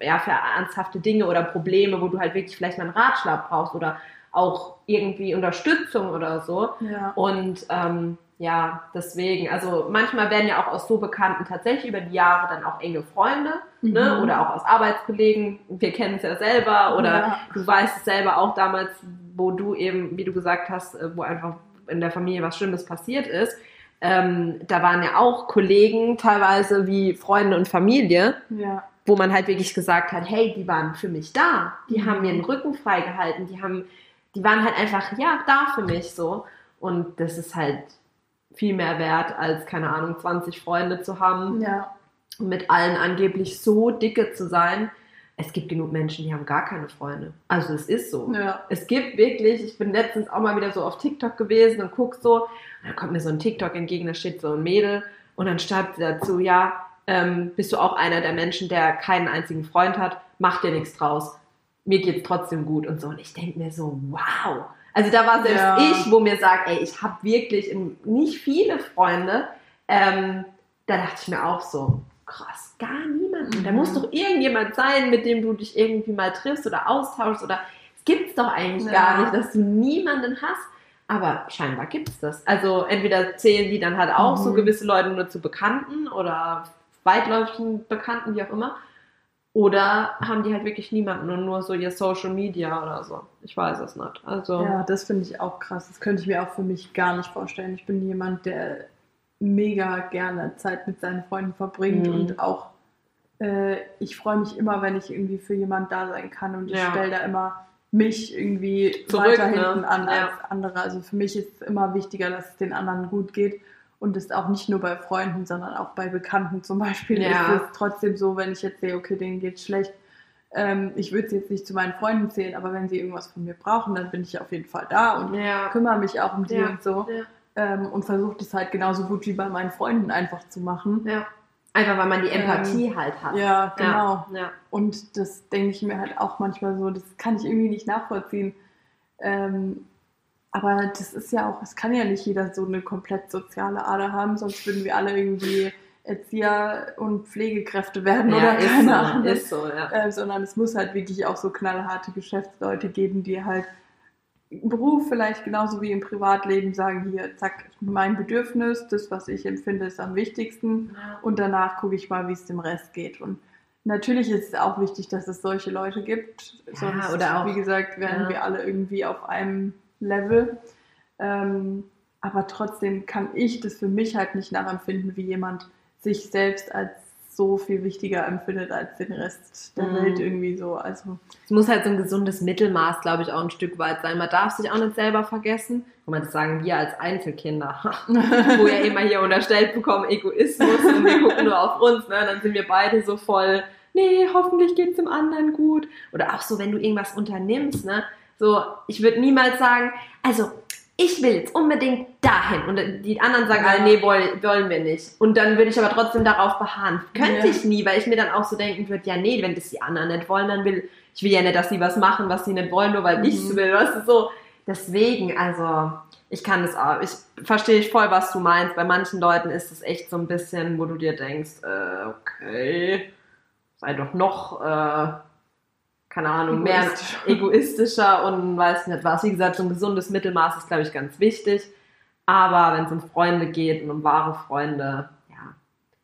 Speaker 2: ja, für ernsthafte Dinge oder Probleme, wo du halt wirklich vielleicht mal einen Ratschlag brauchst oder auch irgendwie Unterstützung oder so.
Speaker 1: ja.
Speaker 2: Und ähm, ja, deswegen, also manchmal werden ja auch aus so Bekannten tatsächlich über die Jahre dann auch enge Freunde, ne?
Speaker 1: Mhm.
Speaker 2: Oder auch aus Arbeitskollegen. Wir kennen es ja selber oder
Speaker 1: Ja.
Speaker 2: du weißt es selber auch damals, wo du eben, wie du gesagt hast, äh, wo einfach in der Familie was Schlimmes passiert ist, ähm, da waren ja auch Kollegen, teilweise wie Freunde und Familie,
Speaker 1: Ja.
Speaker 2: wo man halt wirklich gesagt hat, hey, die waren für mich da, die
Speaker 1: Mhm.
Speaker 2: haben mir den Rücken freigehalten, die haben, die waren halt einfach, ja, da für mich so. Und das ist halt viel mehr wert, als, keine Ahnung, 20 Freunde zu haben
Speaker 1: Ja.
Speaker 2: und mit allen angeblich so dicke zu sein. Es gibt genug Menschen, die haben gar keine Freunde. Also es ist so.
Speaker 1: Ja.
Speaker 2: Es gibt wirklich, ich bin letztens auch mal wieder so auf TikTok gewesen und guck so, und dann kommt mir so ein TikTok entgegen, da steht so ein Mädel und dann schreibt sie dazu, ja, ähm, bist du auch einer der Menschen, der keinen einzigen Freund hat, mach dir nichts draus. Mir geht's trotzdem gut und so. Und ich denke mir so, wow. Also da war selbst
Speaker 1: Ja.
Speaker 2: ich, wo mir sagt, ey, ich habe wirklich nicht viele Freunde. Ähm, da dachte ich mir auch so, krass, gar Da muss doch irgendjemand sein, mit dem du dich irgendwie mal triffst oder austauschst oder es gibt's doch eigentlich
Speaker 1: Ja.
Speaker 2: gar nicht, dass du niemanden hast. Aber scheinbar gibt's das. Also entweder zählen die dann halt auch so
Speaker 1: Mhm.
Speaker 2: gewisse Leute nur zu Bekannten oder weitläufigen Bekannten, wie auch immer. Oder haben die halt wirklich niemanden und nur so ihr Social Media oder so. Ich weiß es nicht. Also
Speaker 1: Ja, das finde ich auch krass. Das könnte ich mir auch für mich gar nicht vorstellen. Ich bin jemand, der mega gerne Zeit mit seinen Freunden verbringt
Speaker 2: Mhm.
Speaker 1: und auch äh, ich freue mich immer, wenn ich irgendwie für jemand da sein kann und ich
Speaker 2: Ja.
Speaker 1: stelle da immer mich irgendwie
Speaker 2: Zurück,
Speaker 1: weiter
Speaker 2: ne?
Speaker 1: hinten an
Speaker 2: Ja.
Speaker 1: als andere. Also für mich ist es immer wichtiger, dass es den anderen gut geht und ist auch nicht nur bei Freunden, sondern auch bei Bekannten zum Beispiel
Speaker 2: Ja.
Speaker 1: ist es trotzdem so, wenn ich jetzt sehe, okay, denen geht's schlecht, ähm, ich würde sie jetzt nicht zu meinen Freunden zählen, aber wenn sie irgendwas von mir brauchen, dann bin ich auf jeden Fall da und
Speaker 2: ja.
Speaker 1: kümmere mich auch um die
Speaker 2: Ja.
Speaker 1: und so. Ähm, und versuche das halt genauso gut wie bei meinen Freunden einfach zu machen.
Speaker 2: Einfach weil man die Empathie halt hat.
Speaker 1: Ja, genau.
Speaker 2: Ja.
Speaker 1: Und das denke ich mir halt auch manchmal so, das kann ich irgendwie nicht nachvollziehen. Ähm, aber das ist ja auch, es kann ja nicht jeder so eine komplett soziale Ader haben, sonst würden wir alle irgendwie Erzieher und Pflegekräfte werden
Speaker 2: Ja,
Speaker 1: oder
Speaker 2: ist
Speaker 1: keine
Speaker 2: so,
Speaker 1: Ahnung.
Speaker 2: ist so, ja.
Speaker 1: äh, sondern es muss halt wirklich auch so knallharte Geschäftsleute geben, die halt Beruf vielleicht genauso wie im Privatleben sagen, hier, zack, mein Bedürfnis, das, was ich empfinde, ist am wichtigsten und danach gucke ich mal, wie es dem Rest geht. Und natürlich ist es auch wichtig, dass es solche Leute gibt, sonst,
Speaker 2: oder auch-
Speaker 1: wie gesagt, wären
Speaker 2: ja.
Speaker 1: wir alle irgendwie auf einem Level. Ähm, aber trotzdem kann ich das für mich halt nicht nachempfinden, wie jemand sich selbst als so viel wichtiger empfindet als den Rest der
Speaker 2: Mhm.
Speaker 1: Welt irgendwie so. Also
Speaker 2: Es muss halt so ein gesundes Mittelmaß, glaube ich, auch ein Stück weit sein. Man darf sich auch nicht selber vergessen. Und man das sagen wir als Einzelkinder, wo ja immer hier unterstellt bekommen, Egoismus und wir gucken nur auf uns, ne? Dann sind wir beide so voll, nee, hoffentlich geht's dem anderen gut. Oder auch so, wenn du irgendwas unternimmst, ne? So, ich würde niemals sagen, also ich will jetzt unbedingt dahin. Und die anderen sagen
Speaker 1: Ja.
Speaker 2: alle, nee, wollen, wollen wir nicht. Und dann würde ich aber trotzdem darauf beharren. Könnte
Speaker 1: Ja.
Speaker 2: ich nie, weil ich mir dann auch so denken würde, ja, nee, wenn das die anderen nicht wollen, dann will ich will ja nicht, dass sie was machen, was sie nicht wollen, nur weil ich es
Speaker 1: Mhm.
Speaker 2: will. Weißt du, so. Deswegen, also, ich kann das auch. Ich verstehe ich voll, was du meinst. Bei manchen Leuten ist es echt so ein bisschen, wo du dir denkst, äh, okay, sei doch noch, äh, keine Ahnung, mehr
Speaker 1: Egoistisch.
Speaker 2: egoistischer und weiß nicht was. Wie gesagt, so ein gesundes Mittelmaß ist, glaube ich, ganz wichtig. Aber wenn es um Freunde geht und um wahre Freunde, ja,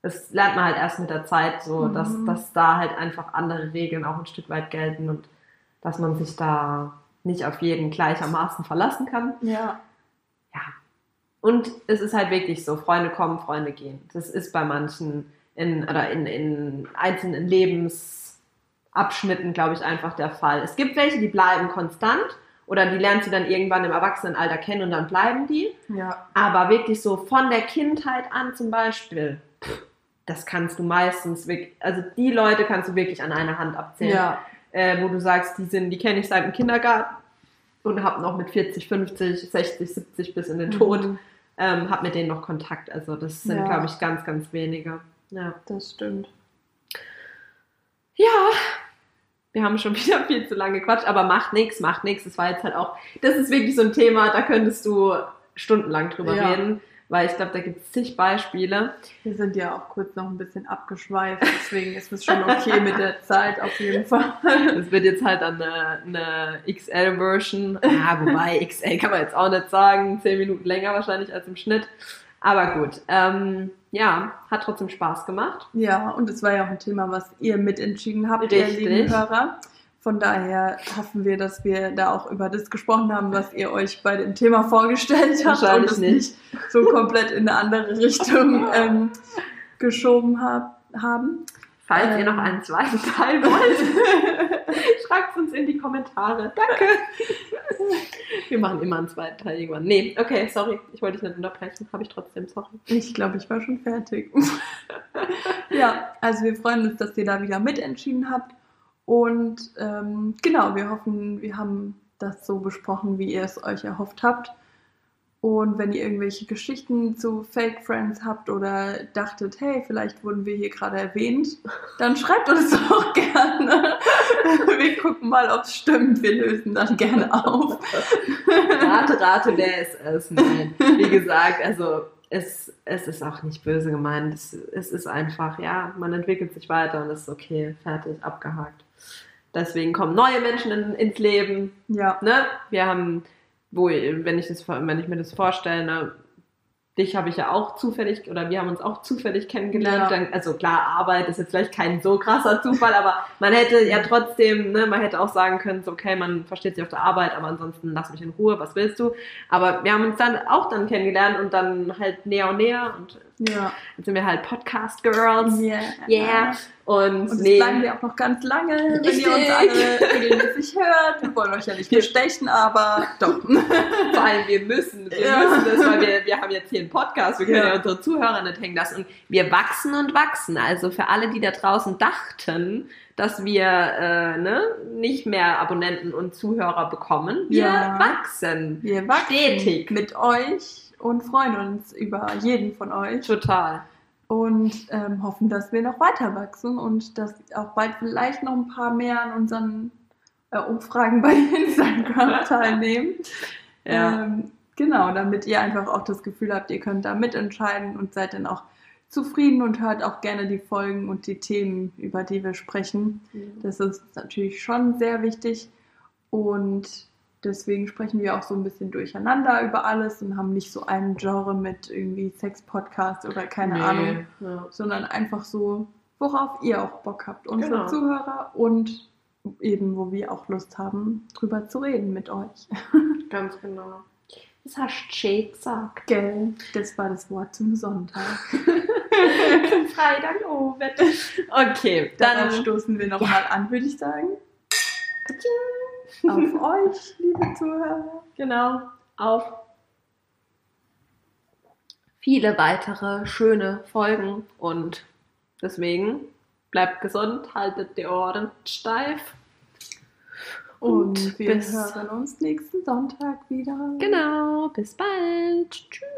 Speaker 2: das lernt man halt erst mit der Zeit, so, dass,
Speaker 1: Mhm.
Speaker 2: dass da halt einfach andere Regeln auch ein Stück weit gelten und dass man sich da nicht auf jeden gleichermaßen verlassen kann.
Speaker 1: ja,
Speaker 2: Ja. Und es ist halt wirklich so, Freunde kommen, Freunde gehen. Das ist bei manchen in, oder in, in einzelnen Lebensabschnitten, glaube ich, einfach der Fall. Es gibt welche, die bleiben konstant oder die lernst du dann irgendwann im Erwachsenenalter kennen und dann bleiben die.
Speaker 1: ja,
Speaker 2: Aber wirklich so von der Kindheit an zum Beispiel, das kannst du meistens wirklich, also die Leute kannst du wirklich an einer Hand abzählen
Speaker 1: ja,
Speaker 2: äh, wo du sagst, die sind, die kenne ich seit dem Kindergarten und habe noch mit 40, 50, 60, 70 bis in den Tod,
Speaker 1: Mhm.
Speaker 2: ähm, habe mit denen noch Kontakt. Also das sind,
Speaker 1: Ja.
Speaker 2: glaube ich, ganz, ganz wenige. Ja.
Speaker 1: das stimmt.
Speaker 2: ja, wir haben schon wieder viel zu lange gequatscht, aber macht nichts, macht nichts. Das war jetzt halt auch, das ist wirklich so ein Thema, da könntest du stundenlang drüber
Speaker 1: Ja.
Speaker 2: reden, weil ich glaube, da gibt es zig Beispiele.
Speaker 1: Wir sind ja auch kurz noch ein bisschen abgeschweift, deswegen ist es schon okay mit der Zeit auf jeden Fall.
Speaker 2: Das wird jetzt halt dann eine, eine XL-Version. Ja, wobei XL kann man jetzt auch nicht sagen. Zehn Minuten länger wahrscheinlich als im Schnitt. Aber gut. Ähm, ja, hat trotzdem Spaß gemacht.
Speaker 1: Ja, und es war ja auch ein Thema, was ihr mitentschieden habt,
Speaker 2: Richtig.
Speaker 1: ihr lieben Hörer. Von daher hoffen wir, dass wir da auch über das gesprochen haben, was ihr euch bei dem Thema vorgestellt habt und es nicht so komplett in eine andere Richtung ähm, geschoben hab, haben.
Speaker 2: Falls ähm, ihr noch einen zweiten Teil wollt, uns in die Kommentare. Danke. Wir machen immer einen zweiten Teil irgendwann. Nee, okay, sorry. Ich wollte dich nicht unterbrechen. Habe ich trotzdem, sorry.
Speaker 1: Ich glaube, ich war schon fertig. ja, also wir freuen uns, dass ihr da wieder mitentschieden habt. Und ähm, genau, wir hoffen, wir haben das so besprochen, wie ihr es euch erhofft habt. Und wenn ihr irgendwelche Geschichten zu Fake Friends habt oder dachtet, hey, vielleicht wurden wir hier gerade erwähnt, dann schreibt uns doch gerne. Wir gucken mal, ob es stimmt. Wir lösen dann gerne auf.
Speaker 2: Rate, rate, wer ist es? Nein. Wie gesagt, also es, es ist auch nicht böse gemeint. Es, es ist einfach, ja, man entwickelt sich weiter und es ist okay, fertig, abgehakt. Deswegen kommen neue Menschen in, ins Leben. Ja. Ne? Wir haben, wo, wenn ich, das, wenn ich mir das vorstelle, ne, dich habe ich ja auch zufällig, oder wir haben uns auch zufällig kennengelernt. Ja. Also klar, Arbeit ist jetzt vielleicht kein so krasser Zufall, aber man hätte ja trotzdem, ne, man hätte auch sagen können, so, okay, man versteht sich auf der Arbeit, aber ansonsten lass mich in Ruhe, was willst du? Aber wir haben uns dann auch dann kennengelernt und dann halt näher und näher und ja. Jetzt sind wir halt Podcast Girls.
Speaker 1: Yeah.
Speaker 2: yeah.
Speaker 1: Und, und das nee. bleiben wir auch noch ganz lange, wenn Richtig. ihr uns alle regelmäßig hört. Wir wollen euch ja nicht bestechen, aber doch.
Speaker 2: Vor allem wir müssen. Wir ja. müssen das, weil wir, wir haben jetzt hier einen Podcast. Wir können ja. ja unsere Zuhörer nicht hängen lassen. Und wir wachsen und wachsen. Also für alle, die da draußen dachten, dass wir äh, ne, nicht mehr Abonnenten und Zuhörer bekommen. Wir ja. wachsen.
Speaker 1: Wir wachsen stetig mit euch und freuen uns über jeden von euch.
Speaker 2: Total.
Speaker 1: Und ähm, hoffen, dass wir noch weiter wachsen und dass auch bald vielleicht noch ein paar mehr an unseren äh, Umfragen bei Instagram teilnehmen. ja. Ähm, genau, damit ihr einfach auch das Gefühl habt, ihr könnt da mitentscheiden und seid dann auch zufrieden und hört auch gerne die Folgen und die Themen, über die wir sprechen. Mhm. Das ist natürlich schon sehr wichtig. Und Deswegen sprechen wir auch so ein bisschen durcheinander über alles und haben nicht so einen Genre mit irgendwie Sex-Podcast oder keine nee, Ahnung, ja. sondern einfach so, worauf ihr auch Bock habt, unsere genau. Zuhörer und eben, wo wir auch Lust haben, drüber zu reden mit euch.
Speaker 2: Ganz genau. Das hast du gesagt.
Speaker 1: Gell, das war das Wort zum Sonntag.
Speaker 2: zum Freitag, oh, Okay,
Speaker 1: dann Darauf stoßen wir nochmal ja. an, würde ich sagen. Katsching auf euch, liebe Zuhörer.
Speaker 2: Genau, auf viele weitere schöne Folgen und deswegen bleibt gesund, haltet die Ohren steif.
Speaker 1: Und, und wir hören uns nächsten Sonntag wieder.
Speaker 2: Genau, bis bald. Tschüss.